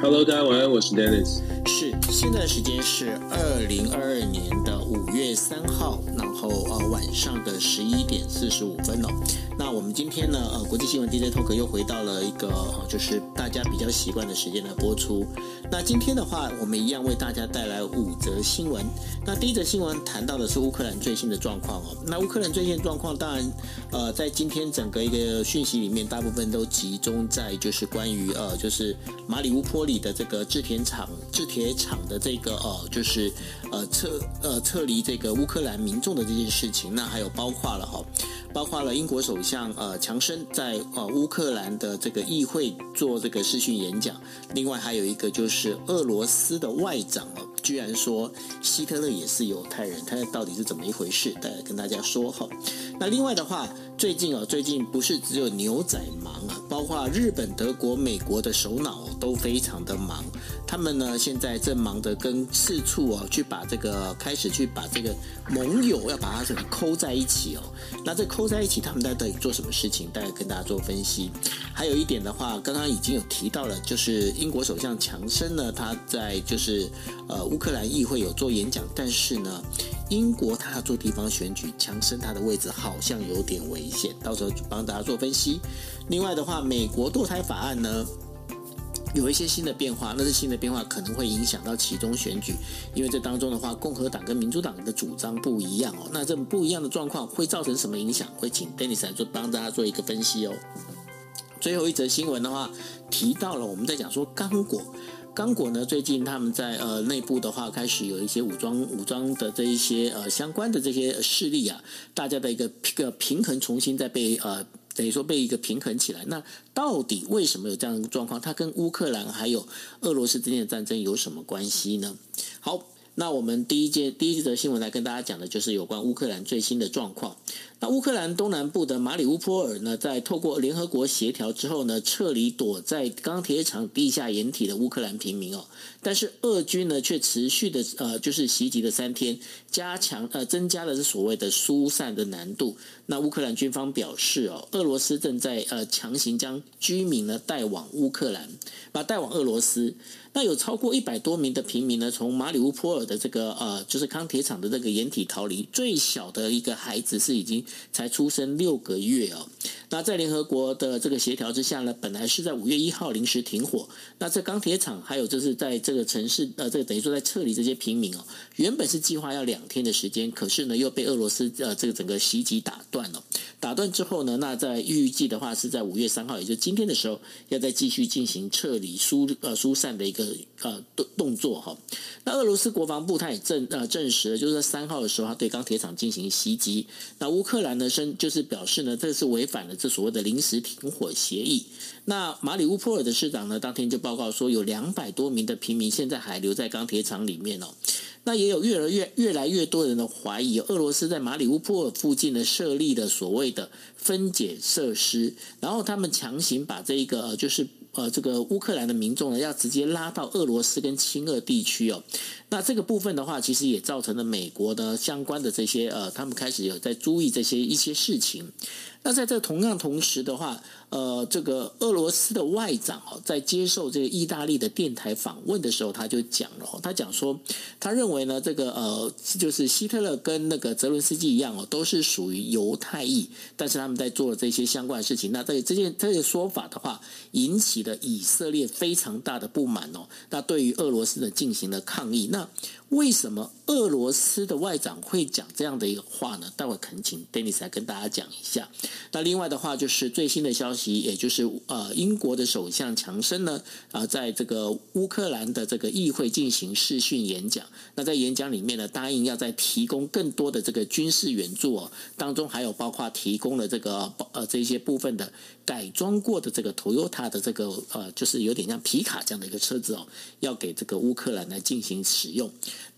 Hello，大家晚安，我是 Dennis。是，现在的时间是二零二二年的五月三号，然后呃晚上的十一点四十五分哦。那我们今天呢，呃，国际新闻 DJ Talk 又回到了一个就是大家比较习惯的时间来播出。那今天的话，我们一样为大家带来五则新闻。那第一则新闻谈到的是乌克兰最新的状况哦。那乌克兰最新的状况，当然，呃，在今天整个一个讯息里面，大部分都集中在就是关于呃，就是马里乌波里的这个制铁厂、制铁厂的这个呃，就是呃撤呃撤离这个乌克兰民众的这件事情。那还有包括了哈。包括了英国首相呃强生在呃乌克兰的这个议会做这个视讯演讲，另外还有一个就是俄罗斯的外长哦，居然说希特勒也是犹太人，他到底是怎么一回事？大家跟大家说哈。那另外的话，最近啊，最近不是只有牛仔忙啊，包括日本、德国、美国的首脑都非常的忙。他们呢，现在正忙着跟四处哦，去把这个开始去把这个盟友要把它什么抠在一起哦。那这抠在一起，他们在到底做什么事情？大家跟大家做分析。还有一点的话，刚刚已经有提到了，就是英国首相强生呢，他在就是呃乌克兰议会有做演讲，但是呢。英国他要做地方选举，强生他的位置好像有点危到时候帮大家做分析。另外的话，美国堕胎法案呢有一些新的变化，那是新的变化可能会影响到其中选举，因为这当中的话，共和党跟民主党的主张不一样哦。那这不一样的状况会造成什么影响？会请 Dennis 来做帮大家做一个分析哦。最后一则新闻的话，提到了我们在讲说刚果。刚果呢，最近他们在呃内部的话，开始有一些武装武装的这一些呃相关的这些势力啊，大家的一个一个平衡重新在被呃等于说被一个平衡起来。那到底为什么有这样的状况？它跟乌克兰还有俄罗斯之间的战争有什么关系呢？好，那我们第一件第一则新闻来跟大家讲的就是有关乌克兰最新的状况。那乌克兰东南部的马里乌波尔呢，在透过联合国协调之后呢，撤离躲在钢铁厂地下掩体的乌克兰平民哦。但是俄军呢，却持续的呃，就是袭击了三天，加强呃，增加了这所谓的疏散的难度。那乌克兰军方表示哦，俄罗斯正在呃强行将居民呢带往乌克兰，把带往俄罗斯。那有超过一百多名的平民呢，从马里乌波尔的这个呃，就是钢铁厂的这个掩体逃离。最小的一个孩子是已经才出生六个月哦。那在联合国的这个协调之下呢，本来是在五月一号临时停火。那这钢铁厂还有就是在这个城市呃，这个等于说在撤离这些平民哦，原本是计划要两天的时间，可是呢又被俄罗斯呃这个整个袭击打断了。打断之后呢，那在预计的话是在五月三号，也就是今天的时候，要再继续进行撤离疏呃疏散的一个。呃，动动作哈，那俄罗斯国防部他也证呃证实了，就是在三号的时候，他对钢铁厂进行袭击。那乌克兰呢，声就是表示呢，这是违反了这所谓的临时停火协议。那马里乌波尔的市长呢，当天就报告说，有两百多名的平民现在还留在钢铁厂里面哦。那也有越来越越来越多人的怀疑，俄罗斯在马里乌波尔附近呢设立了所谓的分解设施，然后他们强行把这一个就是。呃，这个乌克兰的民众呢，要直接拉到俄罗斯跟亲俄地区哦。那这个部分的话，其实也造成了美国的相关的这些呃，他们开始有在注意这些一些事情。那在这同样同时的话，呃，这个俄罗斯的外长哦，在接受这个意大利的电台访问的时候，他就讲了，他讲说，他认为呢，这个呃，就是希特勒跟那个泽伦斯基一样哦，都是属于犹太裔，但是他们在做了这些相关的事情。那这这件这个说法的话，引起了以色列非常大的不满哦。那对于俄罗斯呢，进行了抗议。那为什么俄罗斯的外长会讲这样的一个话呢？待会恳请 Dennis 来跟大家讲一下。那另外的话，就是最新的消息，也就是呃，英国的首相强生呢，啊、在这个乌克兰的这个议会进行视讯演讲。那在演讲里面呢，答应要再提供更多的这个军事援助哦，当中还有包括提供了这个呃这些部分的改装过的这个 Toyota 的这个呃，就是有点像皮卡这样的一个车子哦，要给这个乌克兰来进行使用。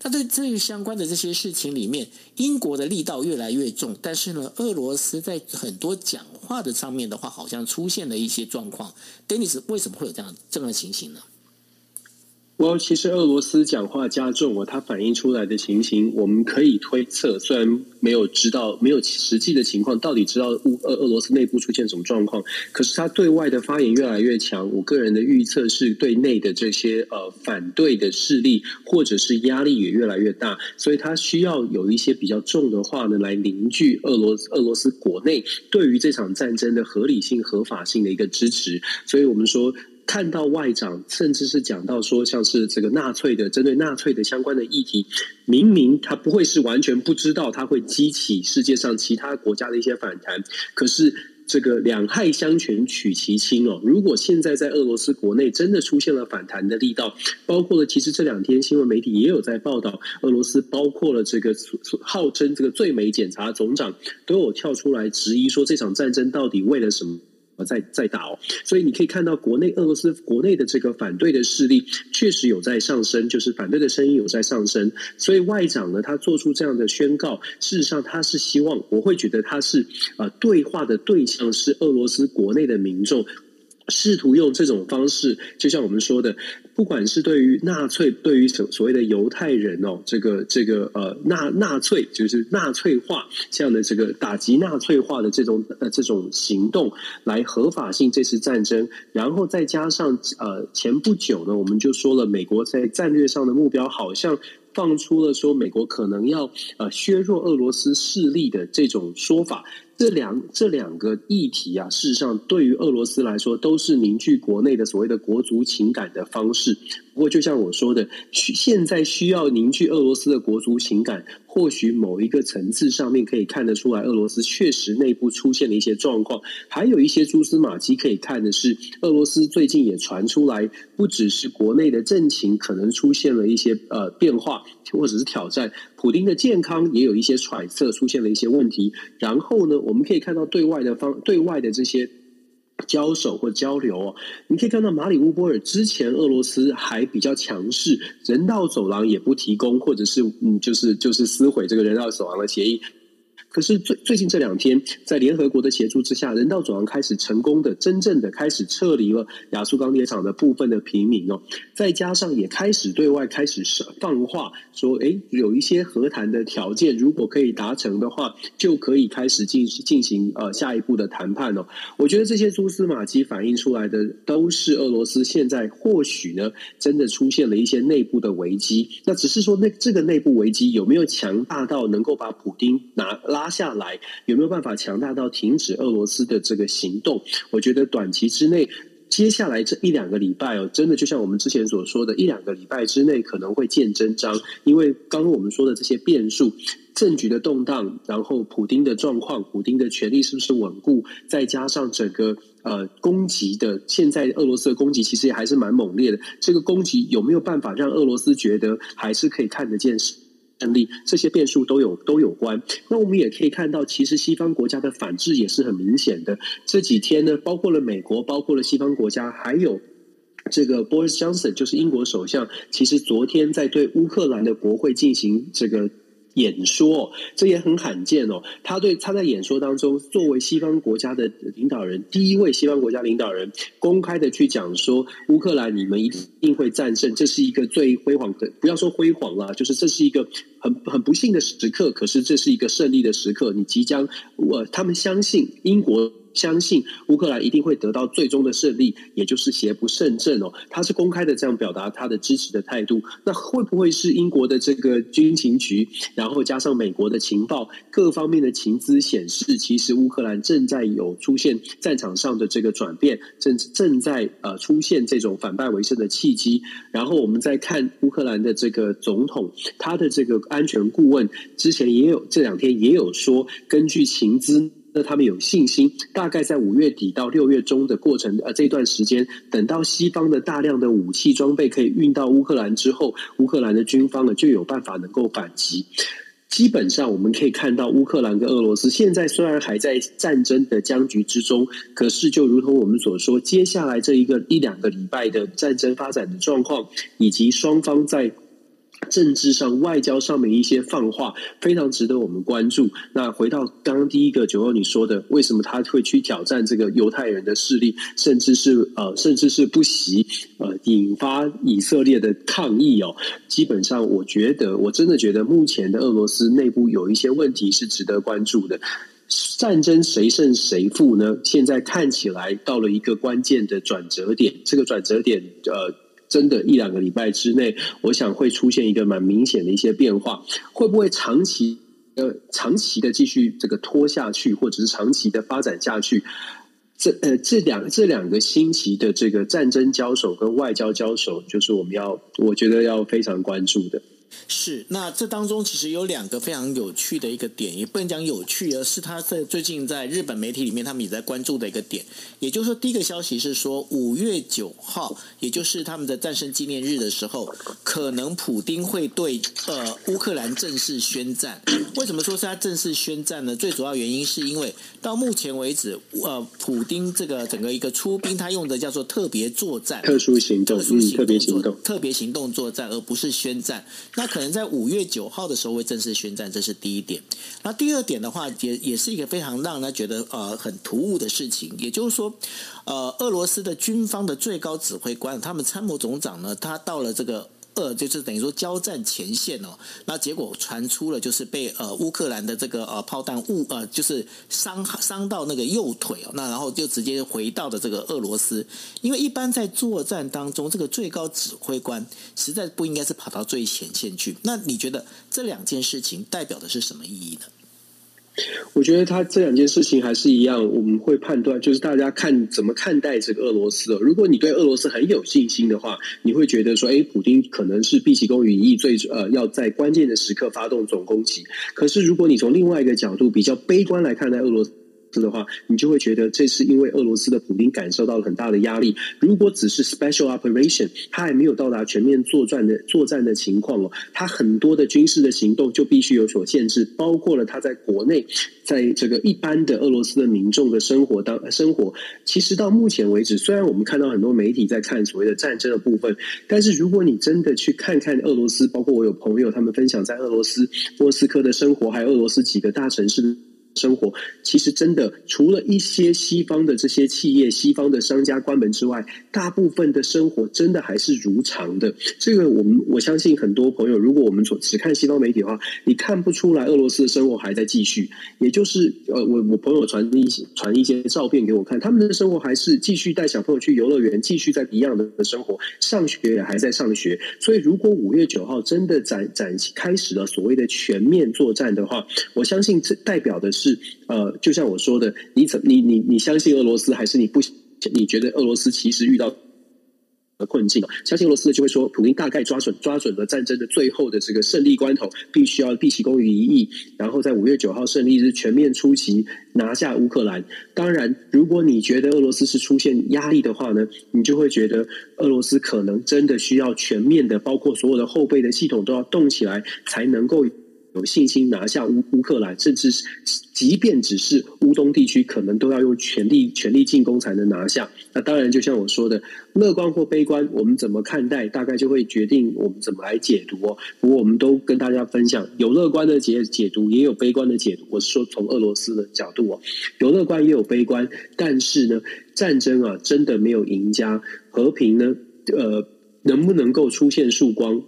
那在这相关的这些事情里面，英国的力道越来越重，但是呢，俄罗斯在很多讲话的上面的话，好像出现了一些状况。Dennis 为什么会有这样这样的情形呢？我其实俄罗斯讲话加重了，它反映出来的情形，我们可以推测，虽然没有知道没有实际的情况，到底知道乌俄俄罗斯内部出现什么状况，可是他对外的发言越来越强。我个人的预测是对内的这些呃反对的势力或者是压力也越来越大，所以他需要有一些比较重的话呢，来凝聚俄罗斯俄罗斯国内对于这场战争的合理性、合法性的一个支持。所以我们说。看到外长，甚至是讲到说，像是这个纳粹的针对纳粹的相关的议题，明明他不会是完全不知道，他会激起世界上其他国家的一些反弹。可是这个两害相权取其轻哦，如果现在在俄罗斯国内真的出现了反弹的力道，包括了其实这两天新闻媒体也有在报道，俄罗斯包括了这个号称这个最美检察总长都有跳出来质疑说，这场战争到底为了什么？在在打哦，所以你可以看到国内俄罗斯国内的这个反对的势力确实有在上升，就是反对的声音有在上升。所以外长呢，他做出这样的宣告，事实上他是希望，我会觉得他是呃对话的对象是俄罗斯国内的民众。试图用这种方式，就像我们说的，不管是对于纳粹，对于所所谓的犹太人哦，这个这个呃纳纳粹就是纳粹化这样的这个打击纳粹化的这种呃这种行动，来合法性这次战争，然后再加上呃前不久呢，我们就说了，美国在战略上的目标好像放出了说，美国可能要呃削弱俄罗斯势力的这种说法。这两这两个议题啊，事实上对于俄罗斯来说，都是凝聚国内的所谓的国足情感的方式。不过，就像我说的，现在需要凝聚俄罗斯的国足情感。或许某一个层次上面可以看得出来，俄罗斯确实内部出现了一些状况，还有一些蛛丝马迹可以看的是，俄罗斯最近也传出来，不只是国内的政情可能出现了一些呃变化或者是挑战，普丁的健康也有一些揣测，出现了一些问题。然后呢，我们可以看到对外的方对外的这些。交手或交流哦，你可以看到马里乌波尔之前俄罗斯还比较强势，人道走廊也不提供，或者是嗯，就是就是撕毁这个人道走廊的协议。可是最最近这两天，在联合国的协助之下，人道走廊开始成功的、真正的开始撤离了亚速钢铁厂的部分的平民哦。再加上也开始对外开始放话说，诶，有一些和谈的条件，如果可以达成的话，就可以开始进进行呃下一步的谈判哦。我觉得这些蛛丝马迹反映出来的，都是俄罗斯现在或许呢，真的出现了一些内部的危机。那只是说，那这个内部危机有没有强大到能够把普丁拿拉？拉下来有没有办法强大到停止俄罗斯的这个行动？我觉得短期之内，接下来这一两个礼拜哦，真的就像我们之前所说的，一两个礼拜之内可能会见真章。因为刚刚我们说的这些变数，政局的动荡，然后普丁的状况，普丁的权力是不是稳固？再加上整个呃攻击的，现在俄罗斯的攻击其实也还是蛮猛烈的。这个攻击有没有办法让俄罗斯觉得还是可以看得见？案例，这些变数都有都有关。那我们也可以看到，其实西方国家的反制也是很明显的。这几天呢，包括了美国，包括了西方国家，还有这个 Boris Johnson，就是英国首相，其实昨天在对乌克兰的国会进行这个。演说，这也很罕见哦。他对他在演说当中，作为西方国家的领导人，第一位西方国家领导人，公开的去讲说，乌克兰你们一定会战胜，这是一个最辉煌的，不要说辉煌啦，就是这是一个很很不幸的时刻，可是这是一个胜利的时刻，你即将，我他们相信英国。相信乌克兰一定会得到最终的胜利，也就是邪不胜正哦。他是公开的这样表达他的支持的态度。那会不会是英国的这个军情局，然后加上美国的情报各方面的情资显示，其实乌克兰正在有出现战场上的这个转变，正正在呃出现这种反败为胜的契机。然后我们再看乌克兰的这个总统，他的这个安全顾问之前也有这两天也有说，根据情资。那他们有信心，大概在五月底到六月中的过程，呃，这段时间，等到西方的大量的武器装备可以运到乌克兰之后，乌克兰的军方呢就有办法能够反击。基本上我们可以看到，乌克兰跟俄罗斯现在虽然还在战争的僵局之中，可是就如同我们所说，接下来这一个一两个礼拜的战争发展的状况，以及双方在。政治上、外交上面一些放话，非常值得我们关注。那回到刚刚第一个九欧你说的，为什么他会去挑战这个犹太人的势力，甚至是呃，甚至是不惜呃引发以色列的抗议哦？基本上，我觉得我真的觉得目前的俄罗斯内部有一些问题是值得关注的。战争谁胜谁负呢？现在看起来到了一个关键的转折点，这个转折点呃。真的，一两个礼拜之内，我想会出现一个蛮明显的一些变化。会不会长期呃长期的继续这个拖下去，或者是长期的发展下去？这呃这两这两个星期的这个战争交手跟外交交手，就是我们要我觉得要非常关注的。是，那这当中其实有两个非常有趣的一个点，也不能讲有趣，而是他在最近在日本媒体里面，他们也在关注的一个点。也就是说，第一个消息是说，五月九号，也就是他们的战胜纪念日的时候，可能普丁会对呃乌克兰正式宣战。为什么说是他正式宣战呢？最主要原因是因为到目前为止，呃，普丁这个整个一个出兵，他用的叫做特别作战、特殊行动、特殊行动、嗯、特别行动、特别行动作战，而不是宣战。那他可能在五月九号的时候会正式宣战，这是第一点。那第二点的话，也也是一个非常让人觉得呃很突兀的事情，也就是说，呃，俄罗斯的军方的最高指挥官，他们参谋总长呢，他到了这个。呃，就是等于说交战前线哦，那结果传出了就是被呃乌克兰的这个呃炮弹误呃就是伤伤到那个右腿哦，那然后就直接回到了这个俄罗斯，因为一般在作战当中，这个最高指挥官实在不应该是跑到最前线去。那你觉得这两件事情代表的是什么意义呢？我觉得他这两件事情还是一样，我们会判断，就是大家看怎么看待这个俄罗斯。如果你对俄罗斯很有信心的话，你会觉得说，哎，普丁可能是毕其功于一役，最呃要在关键的时刻发动总攻击。可是如果你从另外一个角度比较悲观来看待俄罗斯。的话，你就会觉得这是因为俄罗斯的普丁感受到了很大的压力。如果只是 special operation，他还没有到达全面作战的作战的情况哦，他很多的军事的行动就必须有所限制，包括了他在国内，在这个一般的俄罗斯的民众的生活当生活。其实到目前为止，虽然我们看到很多媒体在看所谓的战争的部分，但是如果你真的去看看俄罗斯，包括我有朋友他们分享在俄罗斯莫斯科的生活，还有俄罗斯几个大城市。生活其实真的除了一些西方的这些企业、西方的商家关门之外，大部分的生活真的还是如常的。这个我们我相信很多朋友，如果我们从只看西方媒体的话，你看不出来俄罗斯的生活还在继续。也就是呃，我我朋友传一些传一些照片给我看，他们的生活还是继续带小朋友去游乐园，继续在一样的生活，上学也还在上学。所以，如果五月九号真的展展开始了所谓的全面作战的话，我相信这代表的是。是呃，就像我说的，你怎你你你相信俄罗斯，还是你不？你觉得俄罗斯其实遇到的困境？相信俄罗斯的就会说，普京大概抓准抓准了战争的最后的这个胜利关头，必须要毕其功于一役，然后在五月九号胜利日全面出击拿下乌克兰。当然，如果你觉得俄罗斯是出现压力的话呢，你就会觉得俄罗斯可能真的需要全面的，包括所有的后备的系统都要动起来，才能够。有信心拿下乌乌克兰，甚至是即便只是乌东地区，可能都要用全力全力进攻才能拿下。那当然，就像我说的，乐观或悲观，我们怎么看待，大概就会决定我们怎么来解读哦。不过，我们都跟大家分享，有乐观的解解读，也有悲观的解读。我是说，从俄罗斯的角度哦，有乐观也有悲观。但是呢，战争啊，真的没有赢家，和平呢，呃，能不能够出现曙光？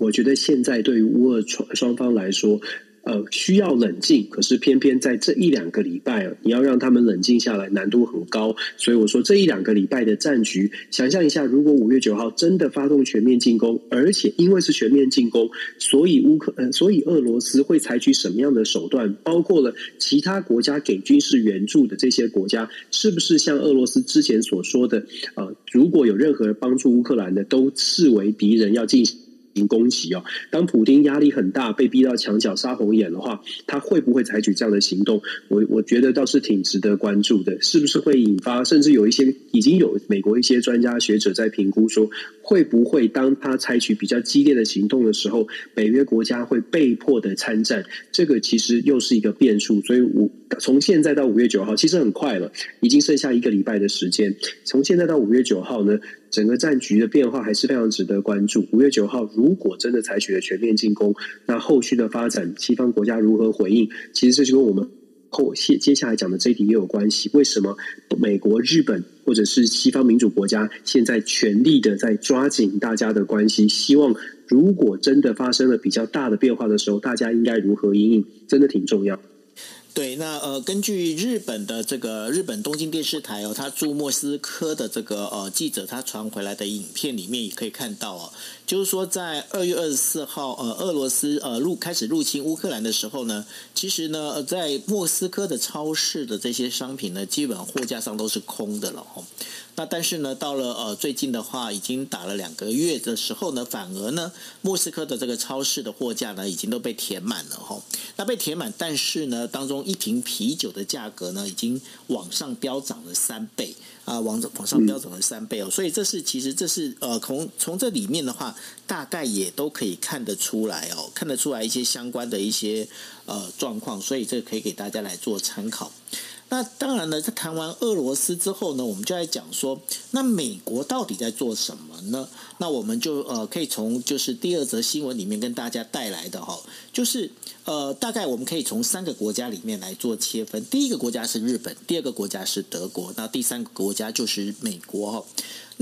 我觉得现在对于乌俄双双方来说，呃，需要冷静。可是偏偏在这一两个礼拜啊，你要让他们冷静下来，难度很高。所以我说这一两个礼拜的战局，想象一下，如果五月九号真的发动全面进攻，而且因为是全面进攻，所以乌克呃，所以俄罗斯会采取什么样的手段？包括了其他国家给军事援助的这些国家，是不是像俄罗斯之前所说的，呃，如果有任何帮助乌克兰的，都视为敌人要进行。攻击哦！当普丁压力很大，被逼到墙角杀红眼的话，他会不会采取这样的行动？我我觉得倒是挺值得关注的，是不是会引发？甚至有一些已经有美国一些专家学者在评估说，会不会当他采取比较激烈的行动的时候，北约国家会被迫的参战？这个其实又是一个变数。所以，我从现在到五月九号，其实很快了，已经剩下一个礼拜的时间。从现在到五月九号呢？整个战局的变化还是非常值得关注。五月九号，如果真的采取了全面进攻，那后续的发展，西方国家如何回应？其实这就跟我们后接接下来讲的这一题也有关系。为什么美国、日本或者是西方民主国家现在全力的在抓紧大家的关系？希望如果真的发生了比较大的变化的时候，大家应该如何应应？真的挺重要。对，那呃，根据日本的这个日本东京电视台哦，他驻莫斯科的这个呃记者他传回来的影片里面也可以看到哦，就是说在二月二十四号呃，俄罗斯呃入开始入侵乌克兰的时候呢，其实呢在莫斯科的超市的这些商品呢，基本货架上都是空的了哦。那但是呢，到了呃最近的话，已经打了两个月的时候呢，反而呢，莫斯科的这个超市的货架呢，已经都被填满了哈。那被填满，但是呢，当中一瓶啤酒的价格呢，已经往上飙涨了三倍啊，往往上标准了三倍哦。所以这是其实这是呃，从从这里面的话，大概也都可以看得出来哦，看得出来一些相关的一些呃状况，所以这可以给大家来做参考。那当然呢，在谈完俄罗斯之后呢，我们就来讲说，那美国到底在做什么呢？那我们就呃，可以从就是第二则新闻里面跟大家带来的哈，就是呃，大概我们可以从三个国家里面来做切分。第一个国家是日本，第二个国家是德国，那第三个国家就是美国哈。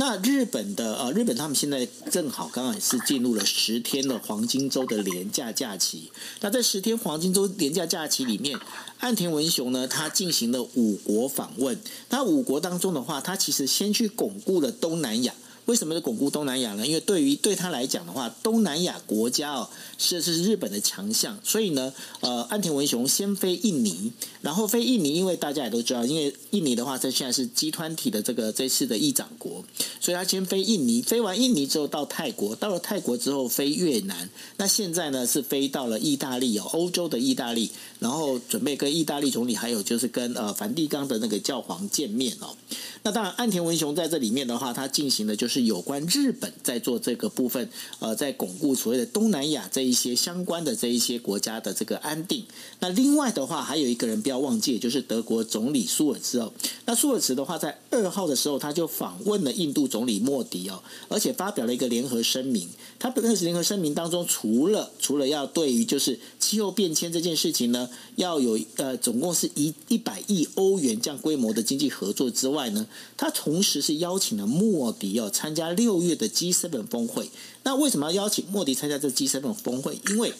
那日本的呃，日本他们现在正好刚好也是进入了十天的黄金周的廉价假期。那在十天黄金周廉价假期里面，岸田文雄呢，他进行了五国访问。那五国当中的话，他其实先去巩固了东南亚。为什么是巩固东南亚呢？因为对于对他来讲的话，东南亚国家哦是是日本的强项，所以呢，呃，岸田文雄先飞印尼，然后飞印尼，因为大家也都知道，因为印尼的话，它现在是集团体的这个这次的议长国，所以他先飞印尼，飞完印尼之后到泰国，到了泰国之后飞越南，那现在呢是飞到了意大利哦，欧洲的意大利，然后准备跟意大利总理还有就是跟呃梵蒂冈的那个教皇见面哦。那当然，岸田文雄在这里面的话，他进行的就是有关日本在做这个部分，呃，在巩固所谓的东南亚这一些相关的这一些国家的这个安定。那另外的话，还有一个人不要忘记，就是德国总理舒尔茨哦。那舒尔茨的话，在二号的时候，他就访问了印度总理莫迪哦，而且发表了一个联合声明。他本是联合声明当中，除了除了要对于就是气候变迁这件事情呢，要有呃总共是一一百亿欧元这样规模的经济合作之外呢。他同时是邀请了莫迪哦参加六月的 G7 峰会。那为什么要邀请莫迪参加这 G7 峰会？因为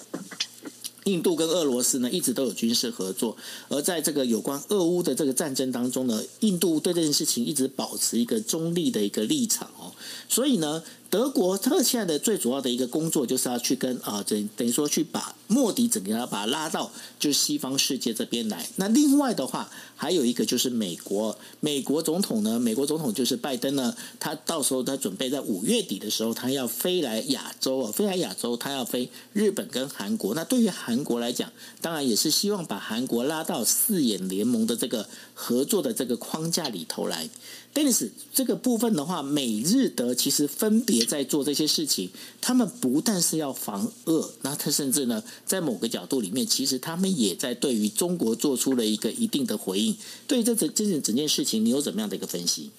印度跟俄罗斯呢一直都有军事合作，而在这个有关俄乌的这个战争当中呢，印度对这件事情一直保持一个中立的一个立场哦。所以呢。德国特现在的最主要的一个工作，就是要去跟啊，等等于说去把莫迪整个要把他拉到就是西方世界这边来。那另外的话，还有一个就是美国，美国总统呢，美国总统就是拜登呢，他到时候他准备在五月底的时候，他要飞来亚洲啊，飞来亚洲，他要飞日本跟韩国。那对于韩国来讲，当然也是希望把韩国拉到四眼联盟的这个合作的这个框架里头来。Ennis 这个部分的话，美日德其实分别在做这些事情。他们不但是要防恶，那他甚至呢，在某个角度里面，其实他们也在对于中国做出了一个一定的回应。对这整这整整件事情，你有怎么样的一个分析？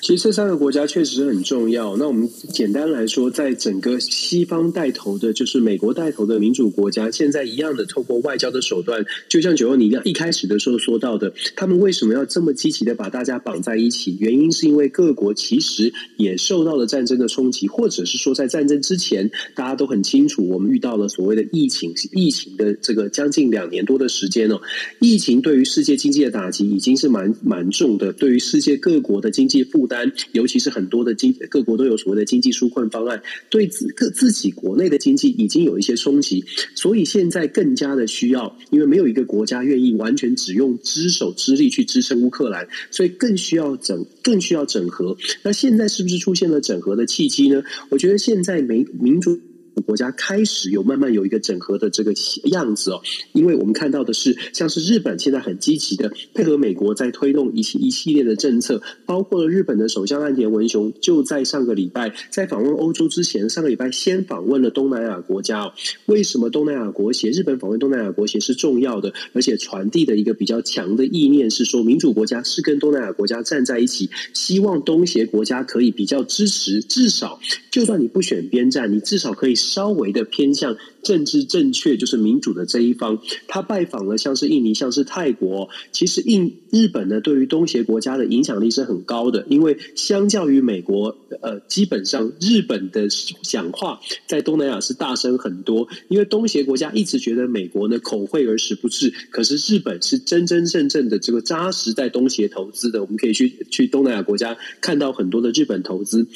其实这三个国家确实很重要。那我们简单来说，在整个西方带头的，就是美国带头的民主国家，现在一样的透过外交的手段，就像九欧你一样，一开始的时候说到的，他们为什么要这么积极的把大家绑在一起？原因是因为各国其实也受到了战争的冲击，或者是说在战争之前，大家都很清楚，我们遇到了所谓的疫情，疫情的这个将近两年多的时间哦，疫情对于世界经济的打击已经是蛮蛮重的，对于世界各国的经济。负担，尤其是很多的经各国都有所谓的经济纾困方案，对自各自己国内的经济已经有一些冲击，所以现在更加的需要，因为没有一个国家愿意完全只用只手之力去支撑乌克兰，所以更需要整，更需要整合。那现在是不是出现了整合的契机呢？我觉得现在民民主国家开始有慢慢有一个整合的这个样子哦。因为我们看到的是，像是日本现在很积极的配合美国在推动一系一系列的政策，包括了日本的首相岸田文雄就在上个礼拜在访问欧洲之前，上个礼拜先访问了东南亚国家哦。为什么东南亚国协日本访问东南亚国协是重要的，而且传递的一个比较强的意念是说，民主国家是跟东南亚国家站在一起，希望东协国家可以比较支持，至少就算你不选边站，你至少可以稍微的偏向政治正确，就是民主的这一方。他拜访了像是印尼、像是泰国，其实印日本呢，对于东协国家的影响力是很高的，因为相较于美国，呃，基本上日本的讲话在东南亚是大声很多，因为东协国家一直觉得美国呢口惠而实不至，可是日本是真真正正的这个扎实在东协投资的，我们可以去去东南亚国家看到很多的日本投资。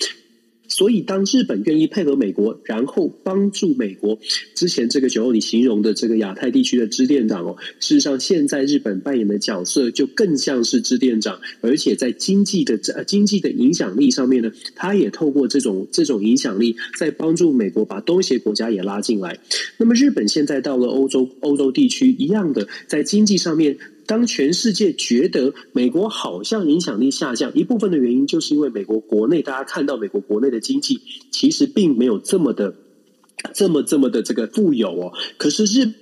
所以，当日本愿意配合美国，然后帮助美国，之前这个时候你形容的这个亚太地区的支店长哦，事实上，现在日本扮演的角色就更像是支店长，而且在经济的呃经济的影响力上面呢，他也透过这种这种影响力，在帮助美国把东协国家也拉进来。那么，日本现在到了欧洲欧洲地区一样的，在经济上面。当全世界觉得美国好像影响力下降，一部分的原因就是因为美国国内，大家看到美国国内的经济其实并没有这么的、这么、这么的这个富有哦。可是日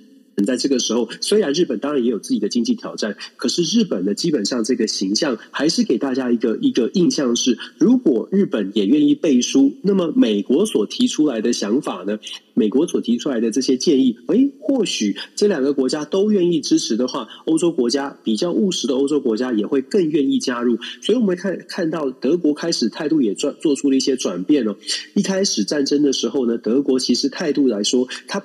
在这个时候，虽然日本当然也有自己的经济挑战，可是日本呢，基本上这个形象还是给大家一个一个印象是，如果日本也愿意背书，那么美国所提出来的想法呢，美国所提出来的这些建议，诶，或许这两个国家都愿意支持的话，欧洲国家比较务实的欧洲国家也会更愿意加入。所以，我们看看到德国开始态度也转做出了一些转变哦。一开始战争的时候呢，德国其实态度来说，它。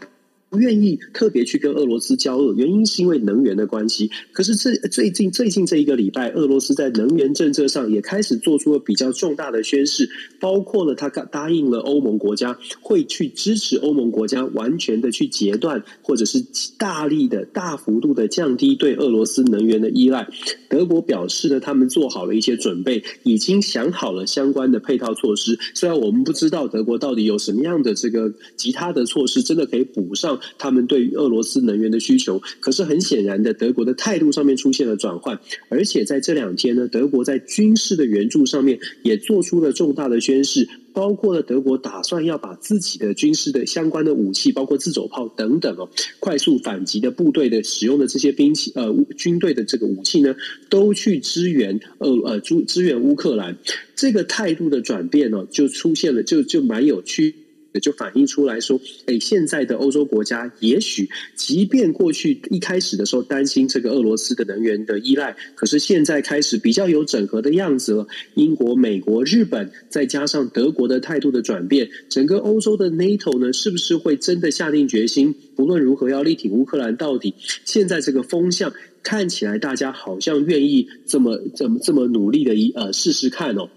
不愿意特别去跟俄罗斯交恶，原因是因为能源的关系。可是这最近最近这一个礼拜，俄罗斯在能源政策上也开始做出了比较重大的宣示，包括了他答应了欧盟国家会去支持欧盟国家完全的去截断，或者是大力的大幅度的降低对俄罗斯能源的依赖。德国表示呢，他们做好了一些准备，已经想好了相关的配套措施。虽然我们不知道德国到底有什么样的这个其他的措施，真的可以补上。他们对于俄罗斯能源的需求，可是很显然的，德国的态度上面出现了转换，而且在这两天呢，德国在军事的援助上面也做出了重大的宣示，包括了德国打算要把自己的军事的相关的武器，包括自走炮等等哦，快速反击的部队的使用的这些兵器，呃，军队的这个武器呢，都去支援呃呃，支支援乌克兰，这个态度的转变呢，就出现了，就就蛮有趣。也就反映出来说，哎，现在的欧洲国家，也许即便过去一开始的时候担心这个俄罗斯的能源的依赖，可是现在开始比较有整合的样子了。英国、美国、日本，再加上德国的态度的转变，整个欧洲的 NATO 呢，是不是会真的下定决心，不论如何要力挺乌克兰到底？现在这个风向看起来，大家好像愿意这么、这么、这么努力的一呃试试看哦。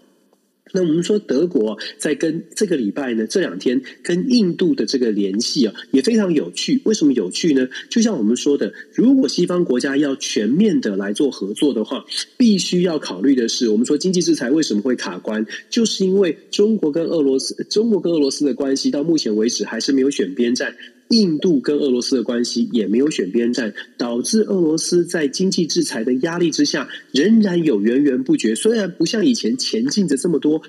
那我们说德国在跟这个礼拜呢，这两天跟印度的这个联系啊，也非常有趣。为什么有趣呢？就像我们说的，如果西方国家要全面的来做合作的话，必须要考虑的是，我们说经济制裁为什么会卡关，就是因为中国跟俄罗斯，中国跟俄罗斯的关系到目前为止还是没有选边站。印度跟俄罗斯的关系也没有选边站，导致俄罗斯在经济制裁的压力之下，仍然有源源不绝，虽然不像以前前进着这么多。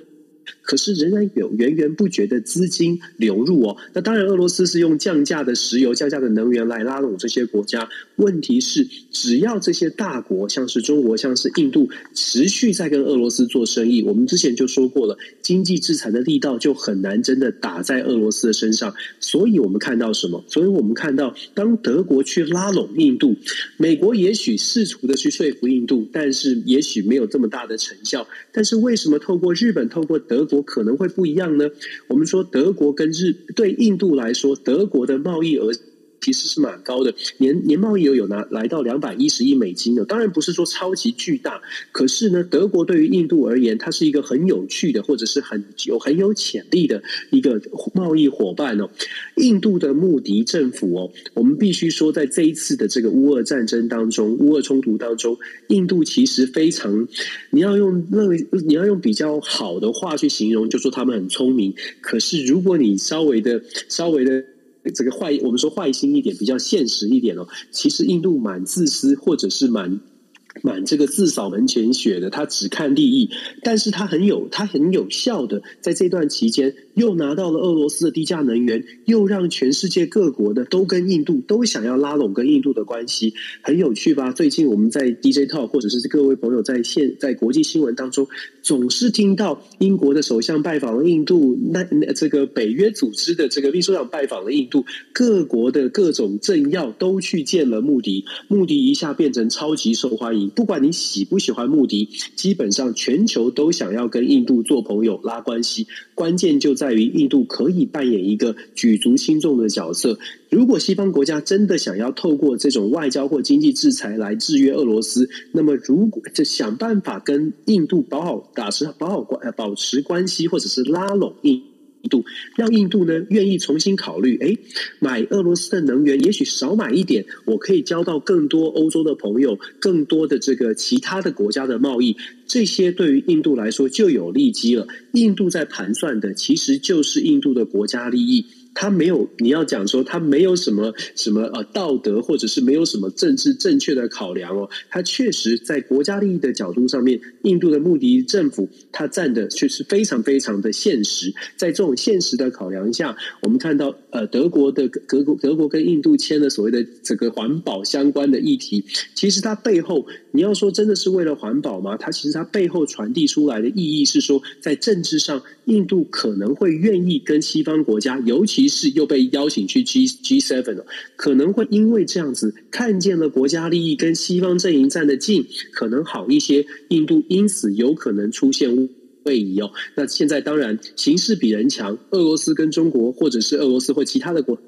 可是仍然有源源不绝的资金流入哦。那当然，俄罗斯是用降价的石油、降价的能源来拉拢这些国家。问题是，只要这些大国，像是中国、像是印度，持续在跟俄罗斯做生意，我们之前就说过了，经济制裁的力道就很难真的打在俄罗斯的身上。所以我们看到什么？所以我们看到，当德国去拉拢印度，美国也许试图的去说服印度，但是也许没有这么大的成效。但是为什么透过日本、透过德国我可能会不一样呢？我们说德国跟日对印度来说，德国的贸易额其实是蛮高的，年年贸易额有拿来到两百一十亿美金的。当然不是说超级巨大，可是呢，德国对于印度而言，它是一个很有趣的，或者是很有很有潜力的一个贸易伙伴哦。印度的穆迪政府哦，我们必须说，在这一次的这个乌俄战争当中，乌俄冲突当中，印度其实非常，你要用认为你要用比较好的话去形容，就说他们很聪明。可是如果你稍微的稍微的这个坏，我们说坏心一点，比较现实一点哦，其实印度蛮自私，或者是蛮。满这个自扫门前雪的，他只看利益，但是他很有，他很有效的，在这段期间又拿到了俄罗斯的低价能源，又让全世界各国的都跟印度都想要拉拢跟印度的关系，很有趣吧？最近我们在 DJ Talk 或者是各位朋友在现在国际新闻当中，总是听到英国的首相拜访了印度，那这个北约组织的这个秘书长拜访了印度，各国的各种政要都去见了穆迪，穆迪一下变成超级受欢迎。不管你喜不喜欢穆迪，基本上全球都想要跟印度做朋友、拉关系。关键就在于印度可以扮演一个举足轻重的角色。如果西方国家真的想要透过这种外交或经济制裁来制约俄罗斯，那么如果就想办法跟印度保好、打持保好关、保持关系，或者是拉拢印。度让印度呢愿意重新考虑，哎，买俄罗斯的能源，也许少买一点，我可以交到更多欧洲的朋友，更多的这个其他的国家的贸易，这些对于印度来说就有利基了。印度在盘算的其实就是印度的国家利益。他没有，你要讲说他没有什么什么呃道德，或者是没有什么政治正确的考量哦。他确实在国家利益的角度上面，印度的穆迪政府他站的确实非常非常的现实。在这种现实的考量下，我们看到呃德国的德国德国跟印度签了所谓的这个环保相关的议题，其实它背后你要说真的是为了环保吗？它其实它背后传递出来的意义是说，在政治上，印度可能会愿意跟西方国家，尤其是又被邀请去 G G seven 了，可能会因为这样子看见了国家利益跟西方阵营站得近，可能好一些。印度因此有可能出现位移哦。那现在当然形势比人强，俄罗斯跟中国，或者是俄罗斯或其他的国。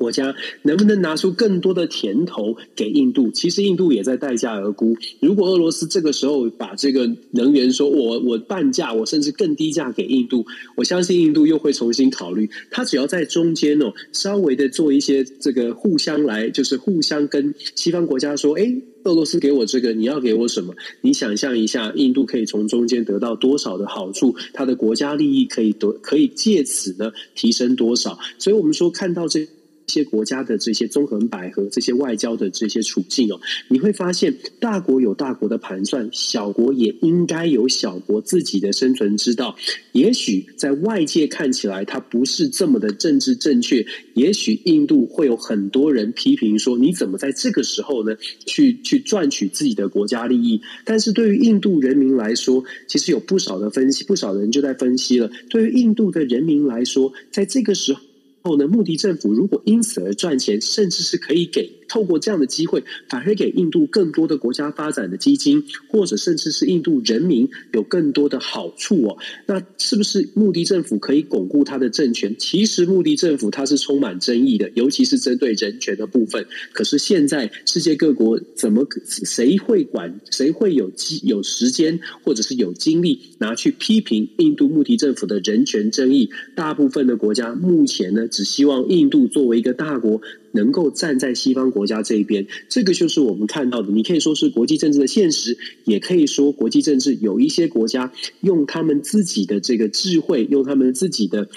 国家能不能拿出更多的甜头给印度？其实印度也在待价而沽。如果俄罗斯这个时候把这个能源说我我半价，我甚至更低价给印度，我相信印度又会重新考虑。他只要在中间哦，稍微的做一些这个互相来，就是互相跟西方国家说：“哎，俄罗斯给我这个，你要给我什么？”你想象一下，印度可以从中间得到多少的好处？他的国家利益可以得可以借此呢提升多少？所以我们说看到这。一些国家的这些纵横捭阖，这些外交的这些处境哦，你会发现大国有大国的盘算，小国也应该有小国自己的生存之道。也许在外界看起来它不是这么的政治正确，也许印度会有很多人批评说，你怎么在这个时候呢去去赚取自己的国家利益？但是对于印度人民来说，其实有不少的分析，不少人就在分析了。对于印度的人民来说，在这个时候。后呢，穆迪政府如果因此而赚钱，甚至是可以给。透过这样的机会，反而给印度更多的国家发展的基金，或者甚至是印度人民有更多的好处哦。那是不是穆迪政府可以巩固他的政权？其实穆迪政府他是充满争议的，尤其是针对人权的部分。可是现在世界各国怎么谁会管？谁会有机有时间，或者是有精力拿去批评印度穆迪政府的人权争议？大部分的国家目前呢，只希望印度作为一个大国。能够站在西方国家这一边，这个就是我们看到的。你可以说是国际政治的现实，也可以说国际政治有一些国家用他们自己的这个智慧，用他们自己的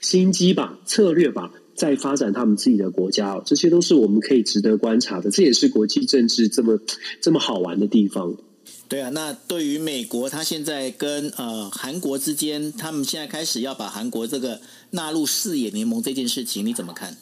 心机吧、策略吧，在发展他们自己的国家。这些都是我们可以值得观察的。这也是国际政治这么这么好玩的地方。对啊，那对于美国，他现在跟呃韩国之间，他们现在开始要把韩国这个纳入四眼联盟这件事情，你怎么看？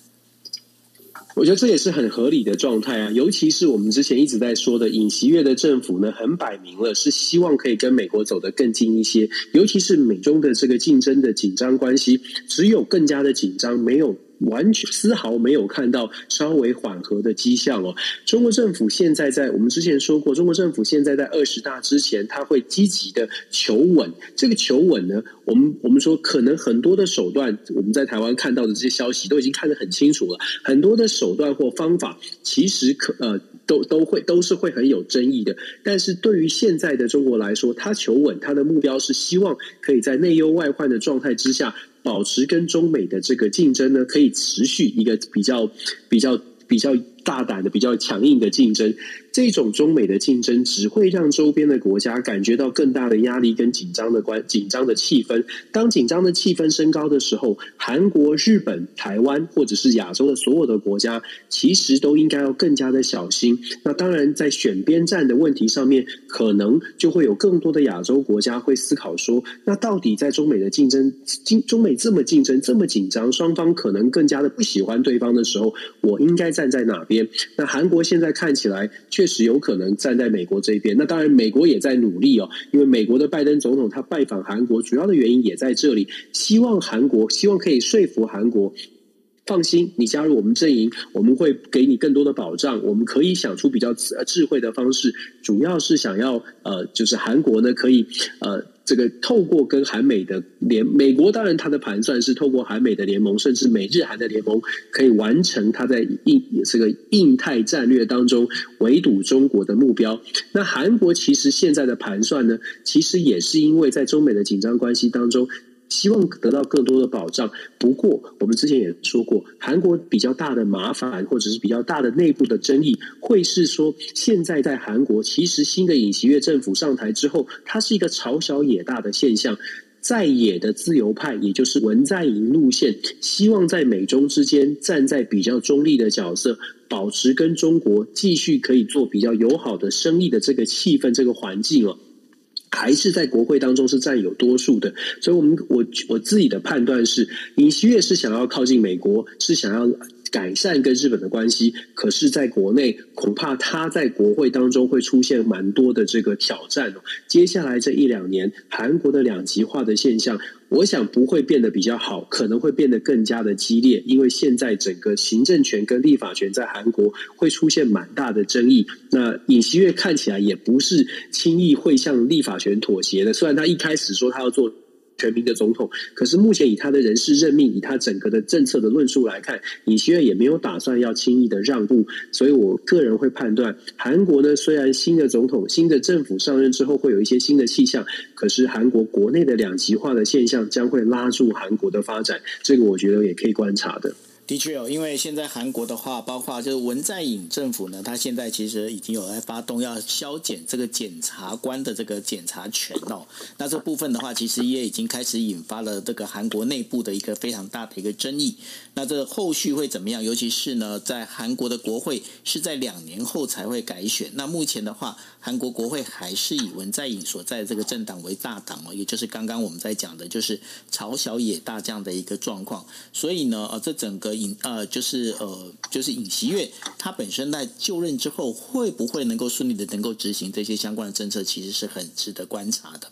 我觉得这也是很合理的状态啊，尤其是我们之前一直在说的尹锡悦的政府呢，很摆明了是希望可以跟美国走得更近一些，尤其是美中的这个竞争的紧张关系，只有更加的紧张，没有。完全丝毫没有看到稍微缓和的迹象哦。中国政府现在在我们之前说过，中国政府现在在二十大之前，他会积极的求稳。这个求稳呢，我们我们说可能很多的手段，我们在台湾看到的这些消息都已经看得很清楚了。很多的手段或方法，其实可呃都都会都是会很有争议的。但是对于现在的中国来说，他求稳，他的目标是希望可以在内忧外患的状态之下。保持跟中美的这个竞争呢，可以持续一个比较比较比较大胆的、比较强硬的竞争。这种中美的竞争只会让周边的国家感觉到更大的压力跟紧张的关紧张的气氛。当紧张的气氛升高的时候，韩国、日本、台湾或者是亚洲的所有的国家，其实都应该要更加的小心。那当然，在选边站的问题上面，可能就会有更多的亚洲国家会思考说：那到底在中美的竞争，中中美这么竞争这么紧张，双方可能更加的不喜欢对方的时候，我应该站在哪那韩国现在看起来。确实有可能站在美国这边，那当然美国也在努力哦，因为美国的拜登总统他拜访韩国，主要的原因也在这里，希望韩国希望可以说服韩国，放心，你加入我们阵营，我们会给你更多的保障，我们可以想出比较智慧的方式，主要是想要呃，就是韩国呢可以呃。这个透过跟韩美的联，美国当然它的盘算是透过韩美的联盟，甚至美日韩的联盟，可以完成它在印这个印太战略当中围堵中国的目标。那韩国其实现在的盘算呢，其实也是因为在中美的紧张关系当中。希望得到更多的保障。不过，我们之前也说过，韩国比较大的麻烦，或者是比较大的内部的争议，会是说，现在在韩国，其实新的尹锡悦政府上台之后，它是一个朝小野大的现象。在野的自由派，也就是文在寅路线，希望在美中之间站在比较中立的角色，保持跟中国继续可以做比较友好的生意的这个气氛、这个环境哦。还是在国会当中是占有多数的，所以，我们我我自己的判断是，尹锡悦是想要靠近美国，是想要改善跟日本的关系，可是，在国内恐怕他在国会当中会出现蛮多的这个挑战哦。接下来这一两年，韩国的两极化的现象。我想不会变得比较好，可能会变得更加的激烈，因为现在整个行政权跟立法权在韩国会出现蛮大的争议。那尹锡悦看起来也不是轻易会向立法权妥协的，虽然他一开始说他要做。全民的总统，可是目前以他的人事任命，以他整个的政策的论述来看，尹锡悦也没有打算要轻易的让步，所以我个人会判断，韩国呢，虽然新的总统、新的政府上任之后会有一些新的气象，可是韩国国内的两极化的现象将会拉住韩国的发展，这个我觉得也可以观察的。的确哦，因为现在韩国的话，包括就是文在寅政府呢，他现在其实已经有在发动要削减这个检察官的这个检察权哦。那这部分的话，其实也已经开始引发了这个韩国内部的一个非常大的一个争议。那这后续会怎么样？尤其是呢，在韩国的国会是在两年后才会改选。那目前的话，韩国国会还是以文在寅所在的这个政党为大党哦，也就是刚刚我们在讲的，就是朝小野大这样的一个状况。所以呢，呃，这整个。尹呃，就是呃，就是尹锡悦，他本身在就任之后，会不会能够顺利的能够执行这些相关的政策，其实是很值得观察的。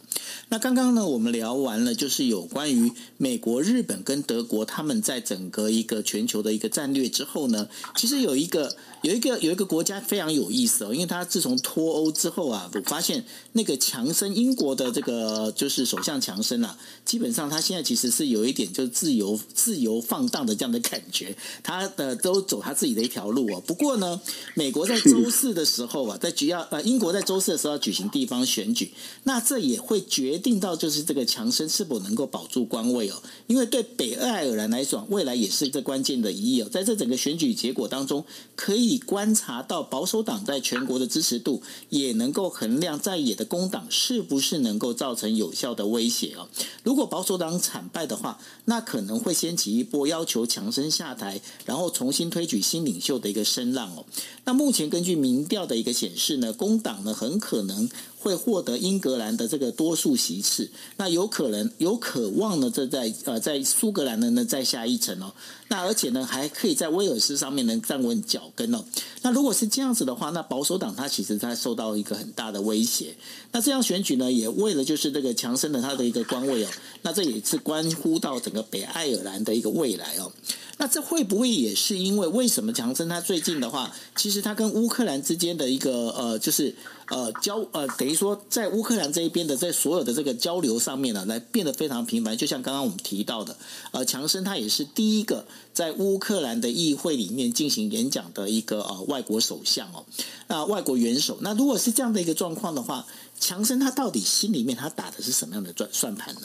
那刚刚呢，我们聊完了，就是有关于美国、日本跟德国他们在整个一个全球的一个战略之后呢，其实有一个。有一个有一个国家非常有意思哦，因为他自从脱欧之后啊，我发现那个强生英国的这个就是首相强生啊，基本上他现在其实是有一点就是自由自由放荡的这样的感觉，他的都走他自己的一条路哦。不过呢，美国在周四的时候啊，在举要呃英国在周四的时候要举行地方选举，那这也会决定到就是这个强生是否能够保住官位哦。因为对北爱尔兰来说，未来也是一个关键的一役哦，在这整个选举结果当中可以。以观察到保守党在全国的支持度，也能够衡量在野的工党是不是能够造成有效的威胁哦。如果保守党惨败的话，那可能会掀起一波要求强生下台，然后重新推举新领袖的一个声浪哦。那目前根据民调的一个显示呢，工党呢很可能会获得英格兰的这个多数席次，那有可能有渴望呢，这在呃在苏格兰呢呢再下一城哦。那而且呢，还可以在威尔斯上面能站稳脚跟哦。那如果是这样子的话，那保守党它其实它受到一个很大的威胁。那这样选举呢，也为了就是这个强生的他的一个官位哦。那这也是关乎到整个北爱尔兰的一个未来哦。那这会不会也是因为为什么强生他最近的话，其实他跟乌克兰之间的一个呃，就是呃交呃，等于说在乌克兰这一边的在所有的这个交流上面呢，来变得非常频繁。就像刚刚我们提到的，呃，强生他也是第一个在乌克兰的议会里面进行演讲的一个呃外国首相哦，那外国元首。那如果是这样的一个状况的话，强生他到底心里面他打的是什么样的算算盘呢？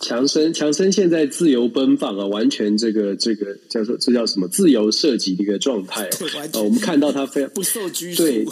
强生，强生现在自由奔放啊，完全这个这个叫做这叫什么自由设计的一个状态啊。呃，我们看到他非常不受拘束，对，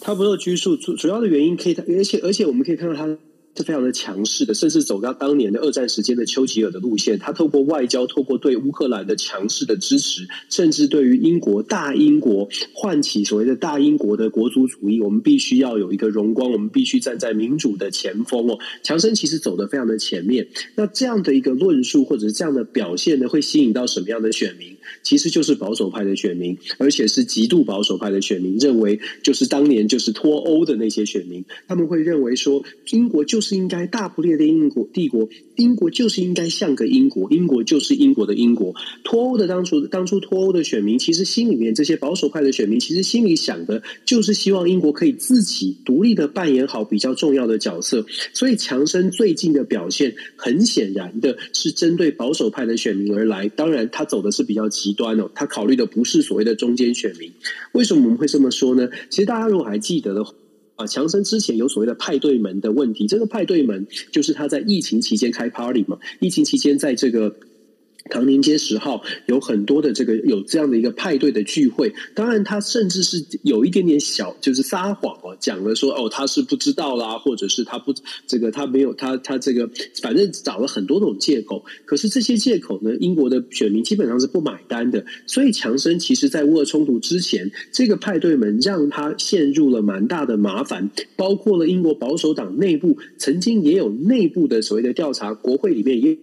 他不受拘束，主主要的原因可以，而且而且我们可以看到他。是非常的强势的，甚至走到当年的二战时间的丘吉尔的路线。他透过外交，透过对乌克兰的强势的支持，甚至对于英国大英国唤起所谓的大英国的国族主义。我们必须要有一个荣光，我们必须站在民主的前锋哦。强生其实走得非常的前面。那这样的一个论述或者是这样的表现呢，会吸引到什么样的选民？其实就是保守派的选民，而且是极度保守派的选民，认为就是当年就是脱欧的那些选民，他们会认为说英国就是。应该大不列颠英国帝国，英国就是应该像个英国，英国就是英国的英国。脱欧的当初，当初脱欧的选民，其实心里面这些保守派的选民，其实心里想的就是希望英国可以自己独立的扮演好比较重要的角色。所以强生最近的表现，很显然的是针对保守派的选民而来。当然，他走的是比较极端哦，他考虑的不是所谓的中间选民。为什么我们会这么说呢？其实大家如果还记得的话。啊，强生之前有所谓的派对门的问题，这个派对门就是他在疫情期间开 party 嘛，疫情期间在这个。唐宁街十号有很多的这个有这样的一个派对的聚会，当然他甚至是有一点点小就是撒谎哦，讲了说哦他是不知道啦，或者是他不这个他没有他他这个反正找了很多种借口，可是这些借口呢，英国的选民基本上是不买单的，所以强生其实在乌俄冲突之前，这个派对门让他陷入了蛮大的麻烦，包括了英国保守党内部曾经也有内部的所谓的调查，国会里面也。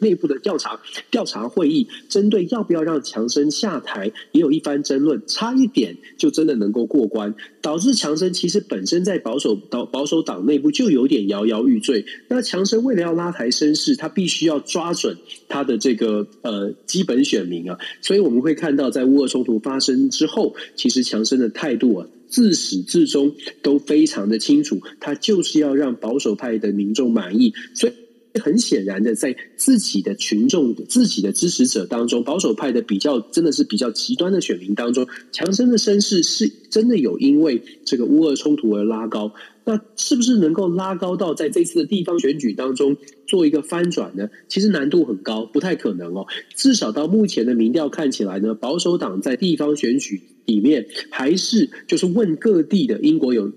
内部的调查调查会议，针对要不要让强生下台，也有一番争论，差一点就真的能够过关，导致强生其实本身在保守党保守党内部就有点摇摇欲坠。那强生为了要拉抬声势，他必须要抓准他的这个呃基本选民啊，所以我们会看到，在乌俄冲突发生之后，其实强生的态度啊，自始至终都非常的清楚，他就是要让保守派的民众满意，所以。很显然的，在自己的群众、自己的支持者当中，保守派的比较真的是比较极端的选民当中，强生的声势是真的有因为这个乌俄冲突而拉高。那是不是能够拉高到在这次的地方选举当中做一个翻转呢？其实难度很高，不太可能哦。至少到目前的民调看起来呢，保守党在地方选举里面还是就是问各地的英国有。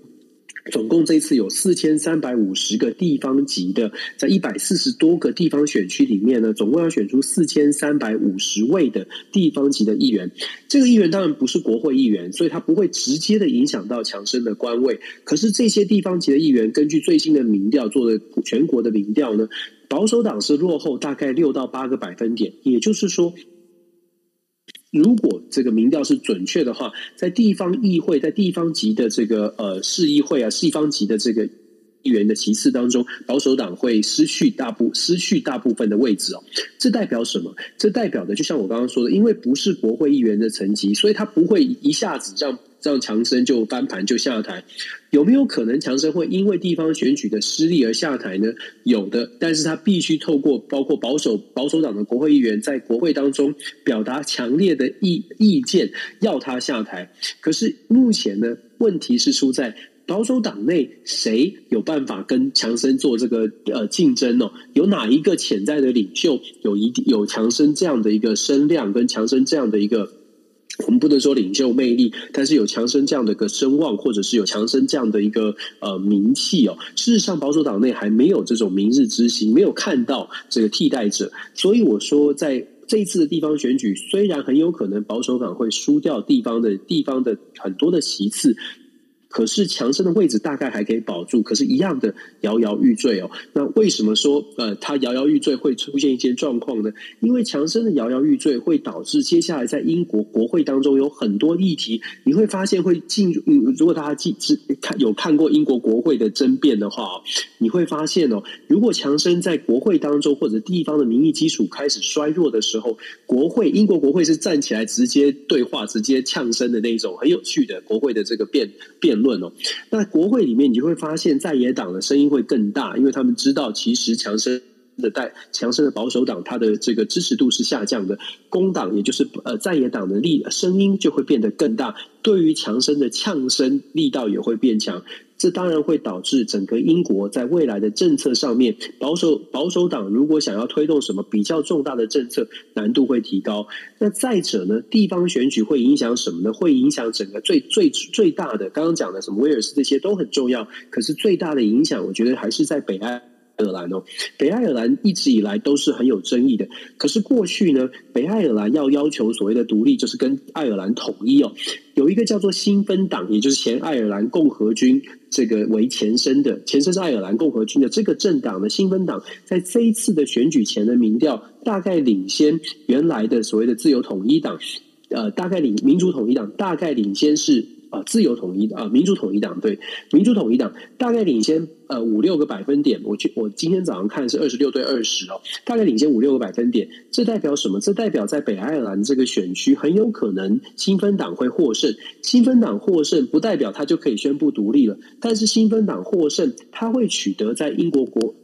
总共这次有四千三百五十个地方级的，在一百四十多个地方选区里面呢，总共要选出四千三百五十位的地方级的议员。这个议员当然不是国会议员，所以他不会直接的影响到强生的官位。可是这些地方级的议员，根据最新的民调做的全国的民调呢，保守党是落后大概六到八个百分点，也就是说。如果这个民调是准确的话，在地方议会，在地方级的这个呃市议会啊，地方级的这个议员的席次当中，保守党会失去大部失去大部分的位置哦。这代表什么？这代表的就像我刚刚说的，因为不是国会议员的层级，所以他不会一下子让。让强生就翻盘就下台，有没有可能强生会因为地方选举的失利而下台呢？有的，但是他必须透过包括保守保守党的国会议员在国会当中表达强烈的意意见，要他下台。可是目前呢，问题是出在保守党内谁有办法跟强生做这个呃竞争哦？有哪一个潜在的领袖有一有强生这样的一个声量，跟强生这样的一个？我们不能说领袖魅力，但是有强生这样的一个声望，或者是有强生这样的一个呃名气哦。事实上，保守党内还没有这种明日之星，没有看到这个替代者。所以我说，在这一次的地方选举，虽然很有可能保守党会输掉地方的地方的很多的席次，可是强生的位置大概还可以保住，可是，一样的摇摇欲坠哦。那为什么说呃，他摇摇欲坠会出现一些状况呢？因为强生的摇摇欲坠会导致接下来在英国国会当中有很多议题，你会发现会进入。嗯如果大家记看有看过英国国会的争辩的话，你会发现哦，如果强生在国会当中或者地方的民意基础开始衰弱的时候，国会英国国会是站起来直接对话、直接呛声的那种很有趣的国会的这个辩辩论哦。那国会里面你就会发现在野党的声音会更大，因为他们知道其实强生的带强生的保守党，他的这个支持度是下降的，工党也就是呃在野党的力声音就会变得更大，对于强生的呛声力道也会变强。这当然会导致整个英国在未来的政策上面，保守保守党如果想要推动什么比较重大的政策，难度会提高。那再者呢，地方选举会影响什么呢？会影响整个最最最大的，刚刚讲的什么威尔斯这些都很重要，可是最大的影响，我觉得还是在北爱。爱尔兰哦，北爱尔兰一直以来都是很有争议的。可是过去呢，北爱尔兰要要求所谓的独立，就是跟爱尔兰统一哦。有一个叫做新芬党，也就是前爱尔兰共和军这个为前身的，前身是爱尔兰共和军的这个政党的新芬党，在这一次的选举前的民调，大概领先原来的所谓的自由统一党，呃，大概领民主统一党大概领先是。啊，自由统一啊，民主统一党对，民主统一党大概领先呃五六个百分点。我去，我今天早上看是二十六对二十哦，大概领先五六个百分点。这代表什么？这代表在北爱尔兰这个选区很有可能新芬党会获胜。新芬党获胜不代表他就可以宣布独立了，但是新芬党获胜，他会取得在英国国。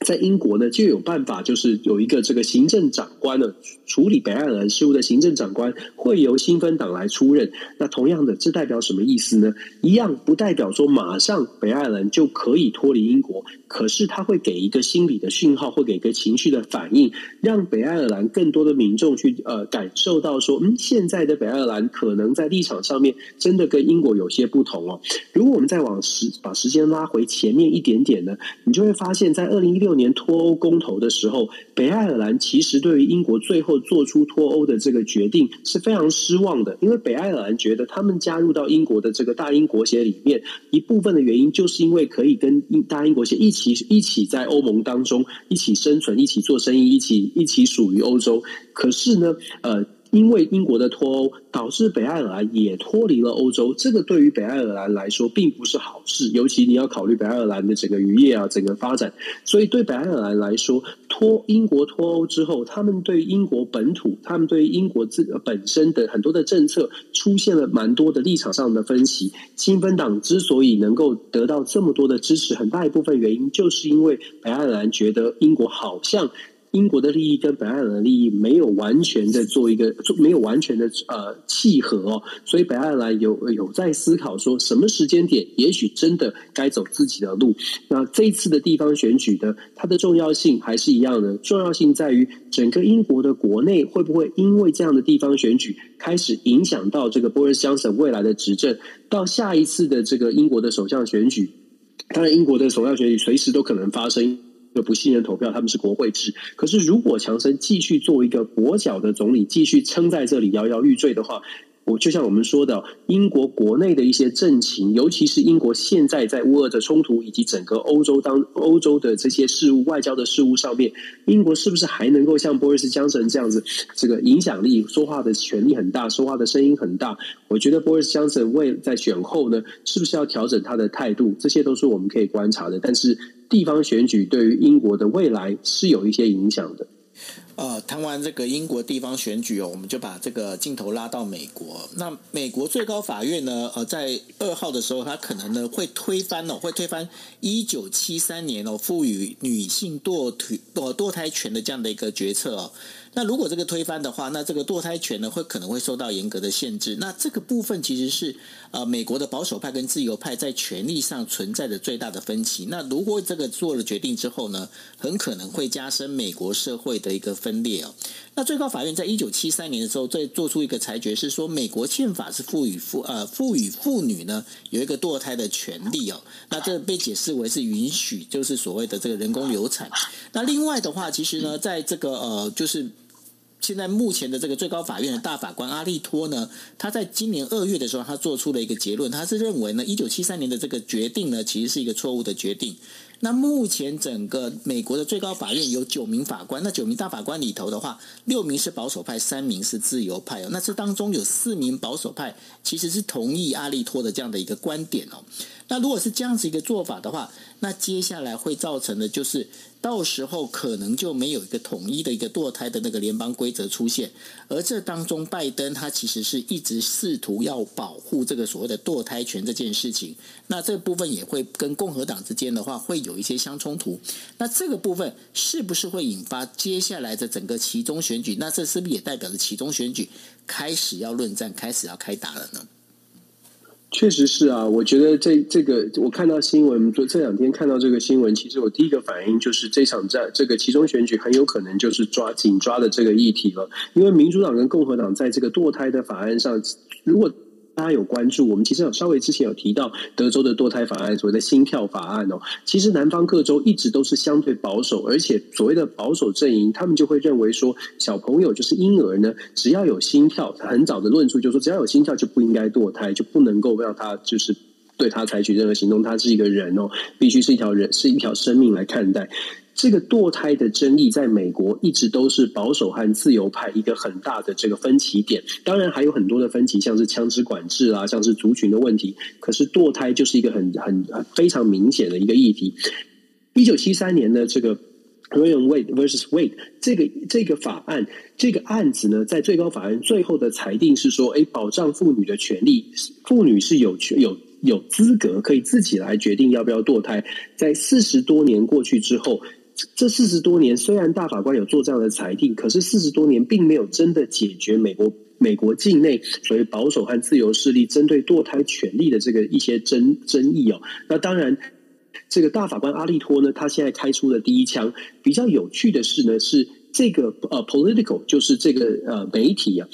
在英国呢，就有办法，就是有一个这个行政长官呢，处理北爱尔兰事务的行政长官会由新芬党来出任。那同样的，这代表什么意思呢？一样不代表说马上北爱尔兰就可以脱离英国，可是他会给一个心理的讯号，会给一个情绪的反应，让北爱尔兰更多的民众去呃感受到说，嗯，现在的北爱尔兰可能在立场上面真的跟英国有些不同哦。如果我们再往时把时间拉回前面一点点呢，你就会发现在二零一六。六年脱欧公投的时候，北爱尔兰其实对于英国最后做出脱欧的这个决定是非常失望的，因为北爱尔兰觉得他们加入到英国的这个大英国协里面，一部分的原因就是因为可以跟英大英国协一起一起在欧盟当中一起生存、一起做生意、一起一起属于欧洲。可是呢，呃。因为英国的脱欧导致北爱尔兰也脱离了欧洲，这个对于北爱尔兰来说并不是好事。尤其你要考虑北爱尔兰的整个渔业啊，整个发展。所以对北爱尔兰来说，脱英国脱欧之后，他们对英国本土，他们对英国自本身的很多的政策出现了蛮多的立场上的分歧。新芬党之所以能够得到这么多的支持，很大一部分原因就是因为北爱尔兰觉得英国好像。英国的利益跟北爱尔兰的利益没有完全的做一个，没有完全的呃契合哦，所以北爱尔兰有有在思考说，什么时间点也许真的该走自己的路。那这一次的地方选举的它的重要性还是一样的，重要性在于整个英国的国内会不会因为这样的地方选举开始影响到这个 Boris Johnson 未来的执政，到下一次的这个英国的首相选举，当然英国的首相选举随时都可能发生。不信任投票，他们是国会制。可是，如果强森继续做一个跛脚的总理，继续撑在这里摇摇欲坠的话，我就像我们说的，英国国内的一些政情，尤其是英国现在在乌俄的冲突，以及整个欧洲当欧洲的这些事务、外交的事务上面，英国是不是还能够像波瑞斯·强森这样子，这个影响力、说话的权力很大、说话的声音很大？我觉得波瑞斯·强森为在选后呢，是不是要调整他的态度？这些都是我们可以观察的。但是，地方选举对于英国的未来是有一些影响的。呃，谈完这个英国地方选举哦，我们就把这个镜头拉到美国。那美国最高法院呢，呃，在二号的时候，它可能呢会推翻哦，会推翻一九七三年哦赋予女性堕腿堕堕胎权的这样的一个决策哦。那如果这个推翻的话，那这个堕胎权呢会可能会受到严格的限制。那这个部分其实是呃美国的保守派跟自由派在权力上存在的最大的分歧。那如果这个做了决定之后呢，很可能会加深美国社会的一个分分裂哦。那最高法院在一九七三年的时候，再做出一个裁决，是说美国宪法是赋予妇呃赋予妇女呢有一个堕胎的权利哦。那这被解释为是允许，就是所谓的这个人工流产。那另外的话，其实呢，在这个呃就是。现在目前的这个最高法院的大法官阿利托呢，他在今年二月的时候，他做出了一个结论，他是认为呢，一九七三年的这个决定呢，其实是一个错误的决定。那目前整个美国的最高法院有九名法官，那九名大法官里头的话，六名是保守派，三名是自由派哦。那这当中有四名保守派其实是同意阿利托的这样的一个观点哦。那如果是这样子一个做法的话，那接下来会造成的就是。到时候可能就没有一个统一的一个堕胎的那个联邦规则出现，而这当中拜登他其实是一直试图要保护这个所谓的堕胎权这件事情，那这部分也会跟共和党之间的话会有一些相冲突，那这个部分是不是会引发接下来的整个其中选举？那这是不是也代表着其中选举开始要论战，开始要开打了呢？确实是啊，我觉得这这个我看到新闻，就这两天看到这个新闻，其实我第一个反应就是这场战，这个其中选举很有可能就是抓紧抓的这个议题了，因为民主党跟共和党在这个堕胎的法案上，如果。大家有关注，我们其实有稍微之前有提到德州的堕胎法案，所谓的心跳法案哦。其实南方各州一直都是相对保守，而且所谓的保守阵营，他们就会认为说，小朋友就是婴儿呢，只要有心跳，很早的论述就是说，只要有心跳就不应该堕胎，就不能够让他就是对他采取任何行动，他是一个人哦，必须是一条人，是一条生命来看待。这个堕胎的争议在美国一直都是保守和自由派一个很大的这个分歧点。当然还有很多的分歧，像是枪支管制啊，像是族群的问题。可是堕胎就是一个很很非常明显的一个议题。一九七三年的这个 Roe Wade versus Wade 这个这个法案这个案子呢，在最高法院最后的裁定是说，哎，保障妇女的权利，妇女是有权有有资格可以自己来决定要不要堕胎。在四十多年过去之后。这四十多年，虽然大法官有做这样的裁定，可是四十多年并没有真的解决美国美国境内所谓保守和自由势力针对堕胎权利的这个一些争争议哦。那当然，这个大法官阿利托呢，他现在开出的第一枪，比较有趣的是呢，是这个呃，Political 就是这个呃媒体啊。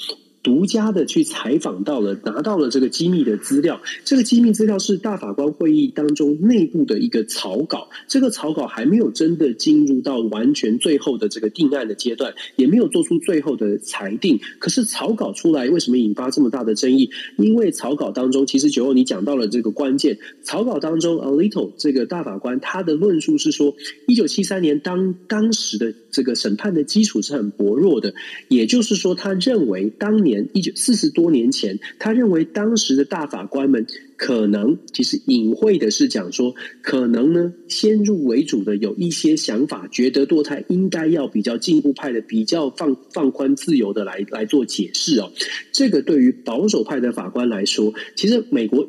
独家的去采访到了，拿到了这个机密的资料。这个机密资料是大法官会议当中内部的一个草稿。这个草稿还没有真的进入到完全最后的这个定案的阶段，也没有做出最后的裁定。可是草稿出来，为什么引发这么大的争议？因为草稿当中，其实九欧你讲到了这个关键。草稿当中 a little 这个大法官他的论述是说，一九七三年当当时的这个审判的基础是很薄弱的，也就是说，他认为当年。一九四十多年前，他认为当时的大法官们可能其实隐晦的是讲说，可能呢先入为主的有一些想法，觉得堕胎应该要比较进步派的、比较放放宽自由的来来做解释哦。这个对于保守派的法官来说，其实美国。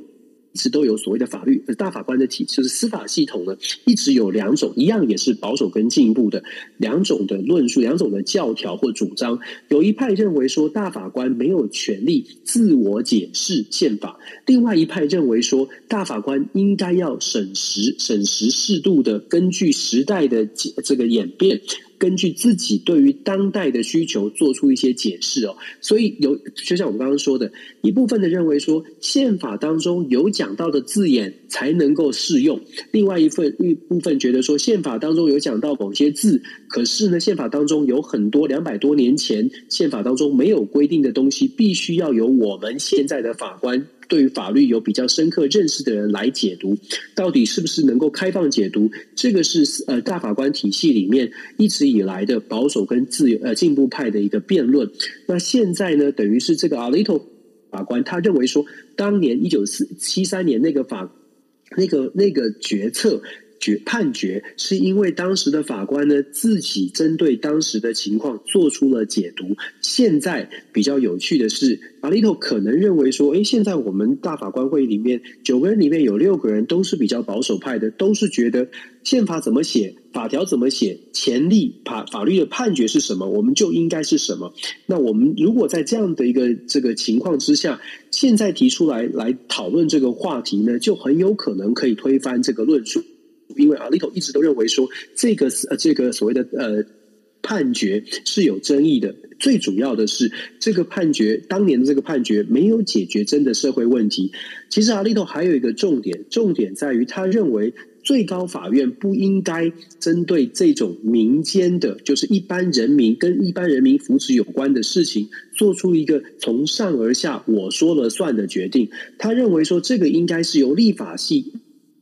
一直都有所谓的法律，大法官的体制，就是司法系统呢，一直有两种，一样也是保守跟进步的两种的论述，两种的教条或主张。有一派认为说，大法官没有权利自我解释宪法；另外一派认为说，大法官应该要审时、审时适度的根据时代的这个演变。根据自己对于当代的需求做出一些解释哦，所以有就像我们刚刚说的，一部分的认为说宪法当中有讲到的字眼才能够适用，另外一份一部分觉得说宪法当中有讲到某些字，可是呢宪法当中有很多两百多年前宪法当中没有规定的东西，必须要由我们现在的法官。对于法律有比较深刻认识的人来解读，到底是不是能够开放解读？这个是呃大法官体系里面一直以来的保守跟自由呃进步派的一个辩论。那现在呢，等于是这个 Alito 法官他认为说，当年一九四七三年那个法那个那个决策。决判决是因为当时的法官呢，自己针对当时的情况做出了解读。现在比较有趣的是，阿利托可能认为说，诶，现在我们大法官会议里面九个人里面有六个人都是比较保守派的，都是觉得宪法怎么写，法条怎么写，前例法法律的判决是什么，我们就应该是什么。那我们如果在这样的一个这个情况之下，现在提出来来讨论这个话题呢，就很有可能可以推翻这个论述。因为阿利托一直都认为说，这个呃这个所谓的呃判决是有争议的。最主要的是，这个判决当年的这个判决没有解决真的社会问题。其实阿利头还有一个重点，重点在于他认为最高法院不应该针对这种民间的，就是一般人民跟一般人民福祉有关的事情，做出一个从上而下我说了算的决定。他认为说，这个应该是由立法系。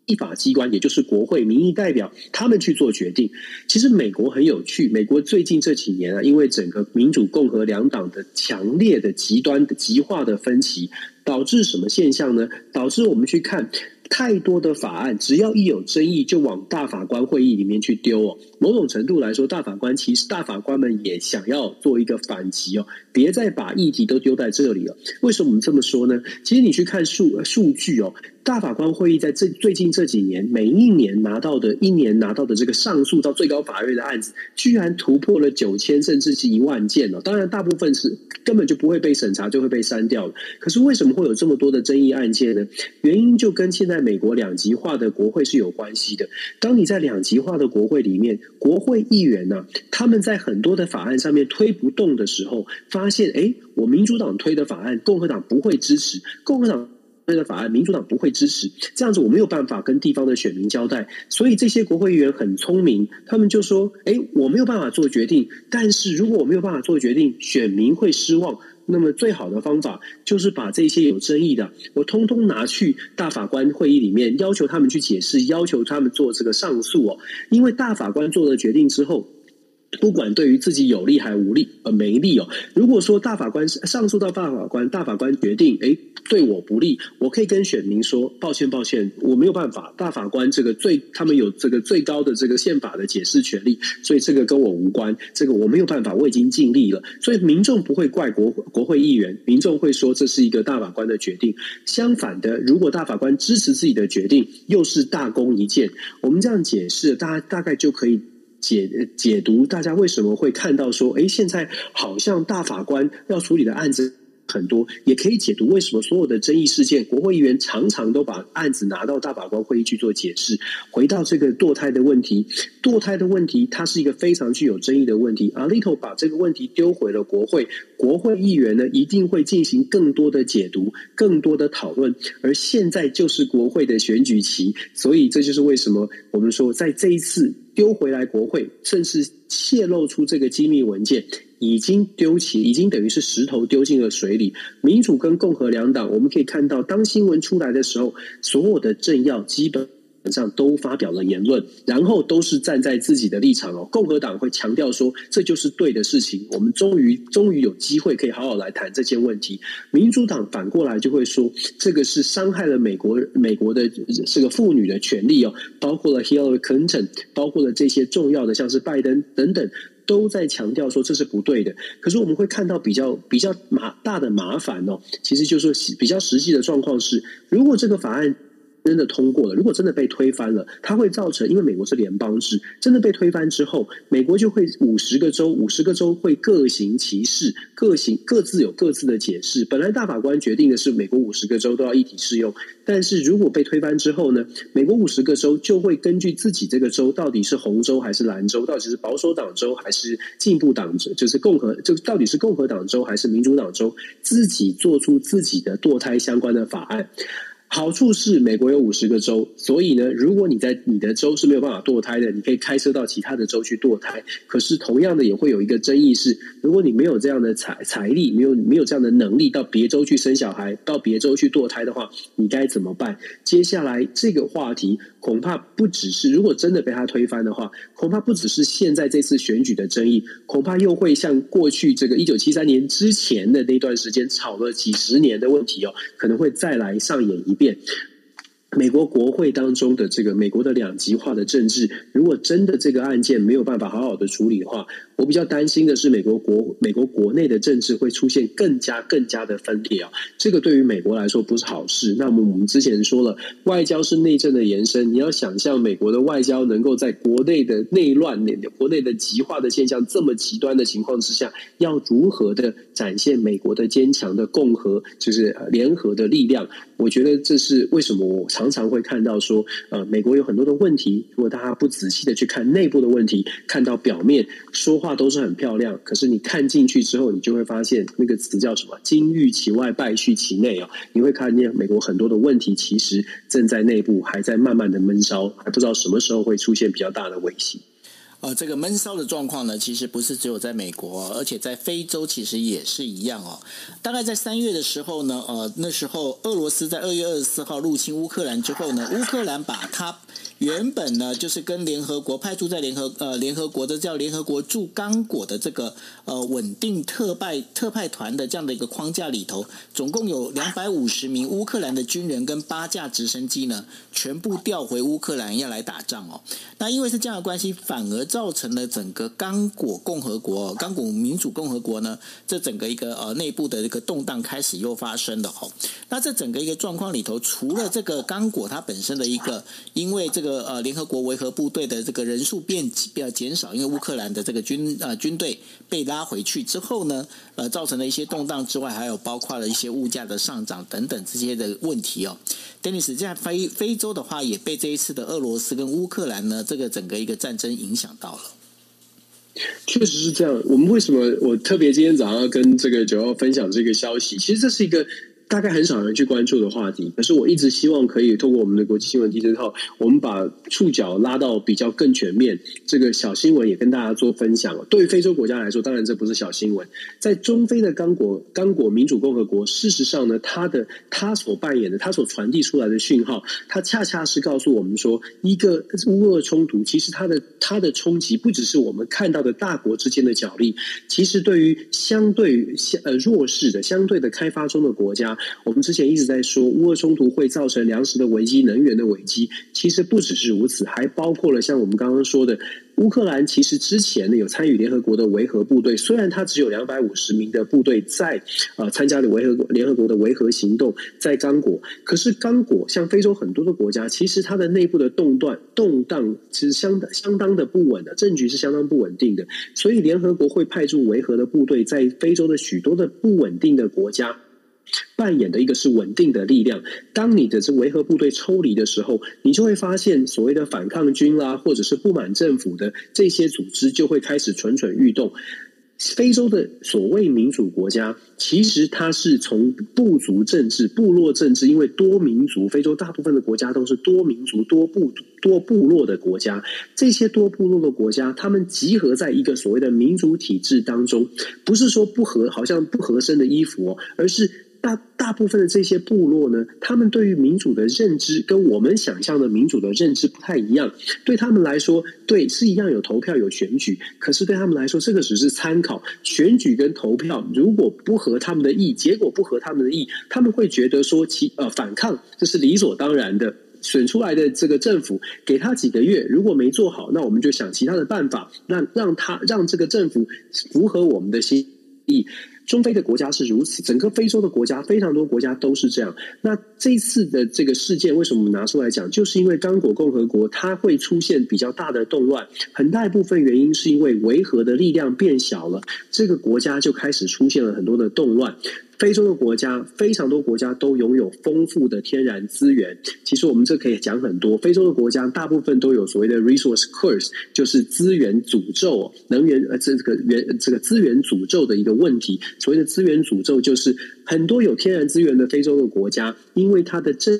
立法机关，也就是国会民意代表，他们去做决定。其实美国很有趣，美国最近这几年啊，因为整个民主共和两党的强烈的极端的极化的分歧，导致什么现象呢？导致我们去看。太多的法案，只要一有争议，就往大法官会议里面去丢哦。某种程度来说，大法官其实大法官们也想要做一个反击哦，别再把议题都丢在这里了。为什么我们这么说呢？其实你去看数数据哦，大法官会议在这最近这几年，每一年拿到的一年拿到的这个上诉到最高法院的案子，居然突破了九千甚至是一万件哦。当然，大部分是根本就不会被审查，就会被删掉了。可是为什么会有这么多的争议案件呢？原因就跟现在。美国两极化的国会是有关系的。当你在两极化的国会里面，国会议员呢、他们在很多的法案上面推不动的时候，发现，哎，我民主党推的法案，共和党不会支持；共和党那个法案，民主党不会支持。这样子，我没有办法跟地方的选民交代。所以，这些国会议员很聪明，他们就说，哎，我没有办法做决定。但是如果我没有办法做决定，选民会失望。那么最好的方法就是把这些有争议的，我通通拿去大法官会议里面，要求他们去解释，要求他们做这个上诉哦。因为大法官做了决定之后。不管对于自己有利还无利，呃，没利哦。如果说大法官上诉到大法官，大法官决定，诶，对我不利，我可以跟选民说，抱歉，抱歉，我没有办法。大法官这个最，他们有这个最高的这个宪法的解释权利，所以这个跟我无关，这个我没有办法，我已经尽力了。所以民众不会怪国国会议员，民众会说这是一个大法官的决定。相反的，如果大法官支持自己的决定，又是大功一件。我们这样解释，大家大概就可以。解解读，大家为什么会看到说，哎，现在好像大法官要处理的案子很多，也可以解读为什么所有的争议事件，国会议员常常都把案子拿到大法官会议去做解释。回到这个堕胎的问题，堕胎的问题，它是一个非常具有争议的问题。Alito 把这个问题丢回了国会，国会议员呢一定会进行更多的解读、更多的讨论。而现在就是国会的选举期，所以这就是为什么我们说在这一次。丢回来国会，甚至泄露出这个机密文件，已经丢弃，已经等于是石头丢进了水里。民主跟共和两党，我们可以看到，当新闻出来的时候，所有的政要基本。上都发表了言论，然后都是站在自己的立场哦。共和党会强调说，这就是对的事情，我们终于终于有机会可以好好来谈这些问题。民主党反过来就会说，这个是伤害了美国美国的这个妇女的权利哦，包括了 Hillary Clinton，包括了这些重要的像是拜登等等，都在强调说这是不对的。可是我们会看到比较比较麻大的麻烦哦，其实就是比较实际的状况是，如果这个法案。真的通过了，如果真的被推翻了，它会造成，因为美国是联邦制，真的被推翻之后，美国就会五十个州，五十个州会各行其事，各行各自有各自的解释。本来大法官决定的是美国五十个州都要一体适用，但是如果被推翻之后呢，美国五十个州就会根据自己这个州到底是红州还是蓝州，到底是保守党州还是进步党州，就是共和，就到底是共和党州还是民主党州，自己做出自己的堕胎相关的法案。好处是美国有五十个州，所以呢，如果你在你的州是没有办法堕胎的，你可以开车到其他的州去堕胎。可是同样的也会有一个争议是，如果你没有这样的财财力，没有没有这样的能力到别州去生小孩，到别州去堕胎的话，你该怎么办？接下来这个话题恐怕不只是，如果真的被他推翻的话，恐怕不只是现在这次选举的争议，恐怕又会像过去这个一九七三年之前的那段时间吵了几十年的问题哦，可能会再来上演一遍。美国国会当中的这个美国的两极化的政治，如果真的这个案件没有办法好好的处理的话，我比较担心的是美国国美国国内的政治会出现更加更加的分裂啊，这个对于美国来说不是好事。那么我们之前说了，外交是内政的延伸，你要想象美国的外交能够在国内的内乱、国内的极化的现象这么极端的情况之下，要如何的展现美国的坚强的共和，就是联合的力量？我觉得这是为什么我常。常常会看到说，呃，美国有很多的问题，如果大家不仔细的去看内部的问题，看到表面说话都是很漂亮，可是你看进去之后，你就会发现那个词叫什么“金玉其外，败絮其内”啊，你会看见美国很多的问题其实正在内部还在慢慢的闷烧，还不知道什么时候会出现比较大的危机。呃，这个闷烧的状况呢，其实不是只有在美国，而且在非洲其实也是一样哦。大概在三月的时候呢，呃，那时候俄罗斯在二月二十四号入侵乌克兰之后呢，乌克兰把它原本呢就是跟联合国派驻在联合呃联合国的叫联合国驻刚果的这个呃稳定特派特派团的这样的一个框架里头，总共有两百五十名乌克兰的军人跟八架直升机呢，全部调回乌克兰要来打仗哦。那因为是这样的关系，反而。造成了整个刚果共和国、刚果民主共和国呢，这整个一个呃内部的一个动荡开始又发生了哦。那这整个一个状况里头，除了这个刚果它本身的一个，因为这个呃联合国维和部队的这个人数变比较减少，因为乌克兰的这个军呃军队被拉回去之后呢，呃造成了一些动荡之外，还有包括了一些物价的上涨等等这些的问题哦。Dennis 在非非洲的话，也被这一次的俄罗斯跟乌克兰呢这个整个一个战争影响。到了，确实是这样。我们为什么我特别今天早上跟这个九号分享这个消息？其实这是一个。大概很少人去关注的话题，可是我一直希望可以通过我们的国际新闻地震号，我们把触角拉到比较更全面。这个小新闻也跟大家做分享。对非洲国家来说，当然这不是小新闻。在中非的刚果刚果民主共和国，事实上呢，它的它所扮演的，它所传递出来的讯号，它恰恰是告诉我们说，一个乌俄冲突，其实它的它的冲击不只是我们看到的大国之间的角力，其实对于相对相呃弱势的、相对的开发中的国家。我们之前一直在说，乌俄冲突会造成粮食的危机、能源的危机。其实不只是如此，还包括了像我们刚刚说的，乌克兰其实之前呢有参与联合国的维和部队，虽然它只有两百五十名的部队在呃参加了维和联合国的维和行动，在刚果，可是刚果像非洲很多的国家，其实它的内部的动乱、动荡其实相当相当的不稳的，政局是相当不稳定的，所以联合国会派驻维和的部队在非洲的许多的不稳定的国家。扮演的一个是稳定的力量。当你的这维和部队抽离的时候，你就会发现所谓的反抗军啦，或者是不满政府的这些组织，就会开始蠢蠢欲动。非洲的所谓民主国家，其实它是从部族政治、部落政治，因为多民族，非洲大部分的国家都是多民族、多部多部落的国家。这些多部落的国家，他们集合在一个所谓的民主体制当中，不是说不合，好像不合身的衣服，而是。大大部分的这些部落呢，他们对于民主的认知跟我们想象的民主的认知不太一样。对他们来说，对是一样有投票有选举，可是对他们来说，这个只是参考。选举跟投票如果不合他们的意，结果不合他们的意，他们会觉得说其呃反抗这是理所当然的。选出来的这个政府给他几个月，如果没做好，那我们就想其他的办法，让让他让这个政府符合我们的心意。中非的国家是如此，整个非洲的国家非常多国家都是这样。那这次的这个事件，为什么我们拿出来讲？就是因为刚果共和国它会出现比较大的动乱，很大一部分原因是因为维和的力量变小了，这个国家就开始出现了很多的动乱。非洲的国家非常多，国家都拥有丰富的天然资源。其实我们这可以讲很多。非洲的国家大部分都有所谓的 resource curse，就是资源诅咒，能源呃这个源这个资源诅咒的一个问题。所谓的资源诅咒，就是很多有天然资源的非洲的国家，因为它的政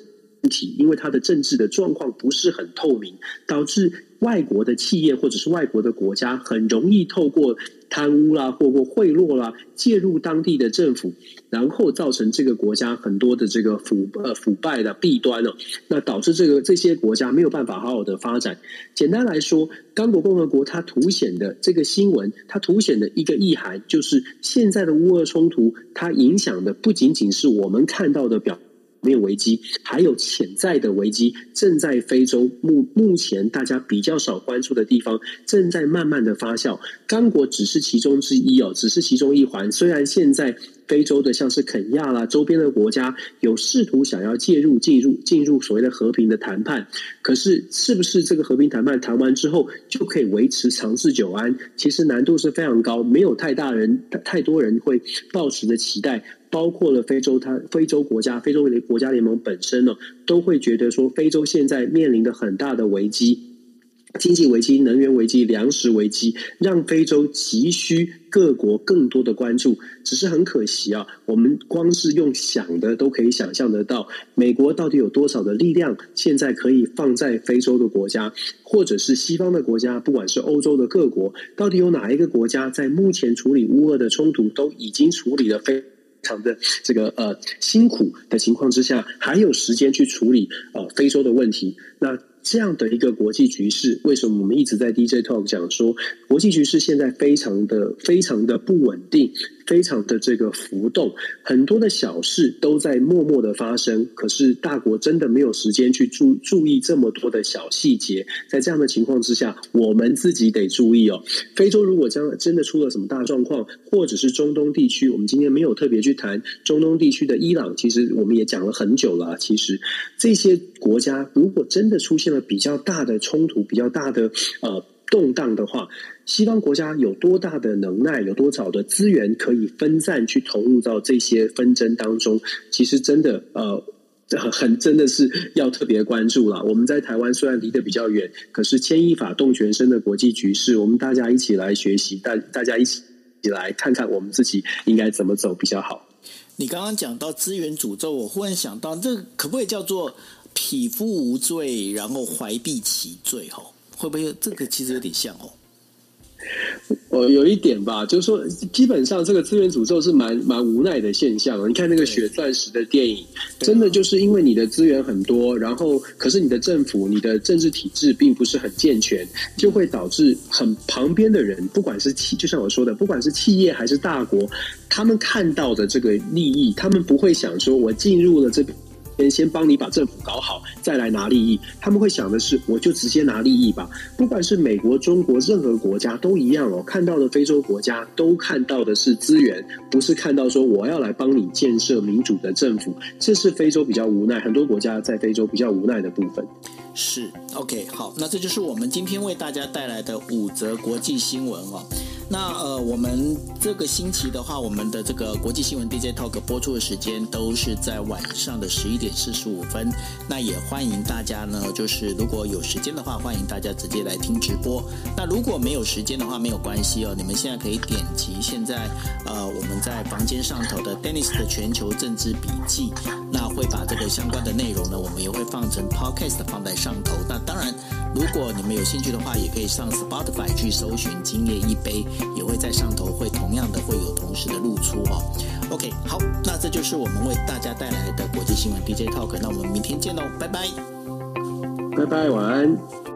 体，因为它的政治的状况不是很透明，导致外国的企业或者是外国的国家很容易透过。贪污啦，或过贿赂啦，介入当地的政府，然后造成这个国家很多的这个腐呃腐败的弊端哦，那导致这个这些国家没有办法好好的发展。简单来说，刚果共和国它凸显的这个新闻，它凸显的一个意涵，就是现在的乌俄冲突，它影响的不仅仅是我们看到的表。面危机，还有潜在的危机，正在非洲目目前大家比较少关注的地方，正在慢慢的发酵。刚果只是其中之一哦，只是其中一环。虽然现在非洲的像是肯亚啦周边的国家有试图想要介入进入进入所谓的和平的谈判，可是是不是这个和平谈判谈完之后就可以维持长治久安？其实难度是非常高，没有太大人太多人会抱持的期待，包括了非洲，它非洲国家、非洲国家联盟本身呢，都会觉得说非洲现在面临的很大的危机。经济危机、能源危机、粮食危机，让非洲急需各国更多的关注。只是很可惜啊，我们光是用想的都可以想象得到，美国到底有多少的力量，现在可以放在非洲的国家，或者是西方的国家，不管是欧洲的各国，到底有哪一个国家在目前处理乌俄的冲突都已经处理得非常的这个呃辛苦的情况之下，还有时间去处理呃非洲的问题？那。这样的一个国际局势，为什么我们一直在 DJ Talk 讲说，国际局势现在非常的、非常的不稳定，非常的这个浮动，很多的小事都在默默的发生。可是大国真的没有时间去注注意这么多的小细节。在这样的情况之下，我们自己得注意哦。非洲如果将真的出了什么大状况，或者是中东地区，我们今天没有特别去谈中东地区的伊朗，其实我们也讲了很久了。其实这些国家如果真的出现了比较大的冲突，比较大的呃动荡的话，西方国家有多大的能耐，有多少的资源可以分散去投入到这些纷争当中？其实真的呃很真的是要特别关注了。我们在台湾虽然离得比较远，可是牵一发动全身的国际局势，我们大家一起来学习，大大家一起来看看我们自己应该怎么走比较好。你刚刚讲到资源诅咒，我忽然想到，这可不可以叫做？匹夫无罪，然后怀璧其罪，吼，会不会这个其实有点像哦？呃，有一点吧，就是说，基本上这个资源诅咒是蛮蛮无奈的现象。你看那个血钻石的电影，真的就是因为你的资源很多，然后可是你的政府、你的政治体制并不是很健全，就会导致很旁边的人，不管是企，就像我说的，不管是企业还是大国，他们看到的这个利益，他们不会想说，我进入了这先先帮你把政府搞好，再来拿利益。他们会想的是，我就直接拿利益吧。不管是美国、中国，任何国家都一样哦。看到的非洲国家都看到的是资源，不是看到说我要来帮你建设民主的政府。这是非洲比较无奈，很多国家在非洲比较无奈的部分。是 OK，好，那这就是我们今天为大家带来的五则国际新闻哦。那呃，我们这个星期的话，我们的这个国际新闻 DJ Talk 播出的时间都是在晚上的十一点四十五分。那也欢迎大家呢，就是如果有时间的话，欢迎大家直接来听直播。那如果没有时间的话，没有关系哦，你们现在可以点击现在呃我们在房间上头的 Dennis 的全球政治笔记，那会把这个相关的内容呢，我们也会放成 Podcast 放在上头。那当然，如果你们有兴趣的话，也可以上 Spotify 去搜寻《今夜一杯》。也会在上头，会同样的会有同时的露出哦。OK，好，那这就是我们为大家带来的国际新闻 DJ Talk，那我们明天见喽，拜拜，拜拜，晚安。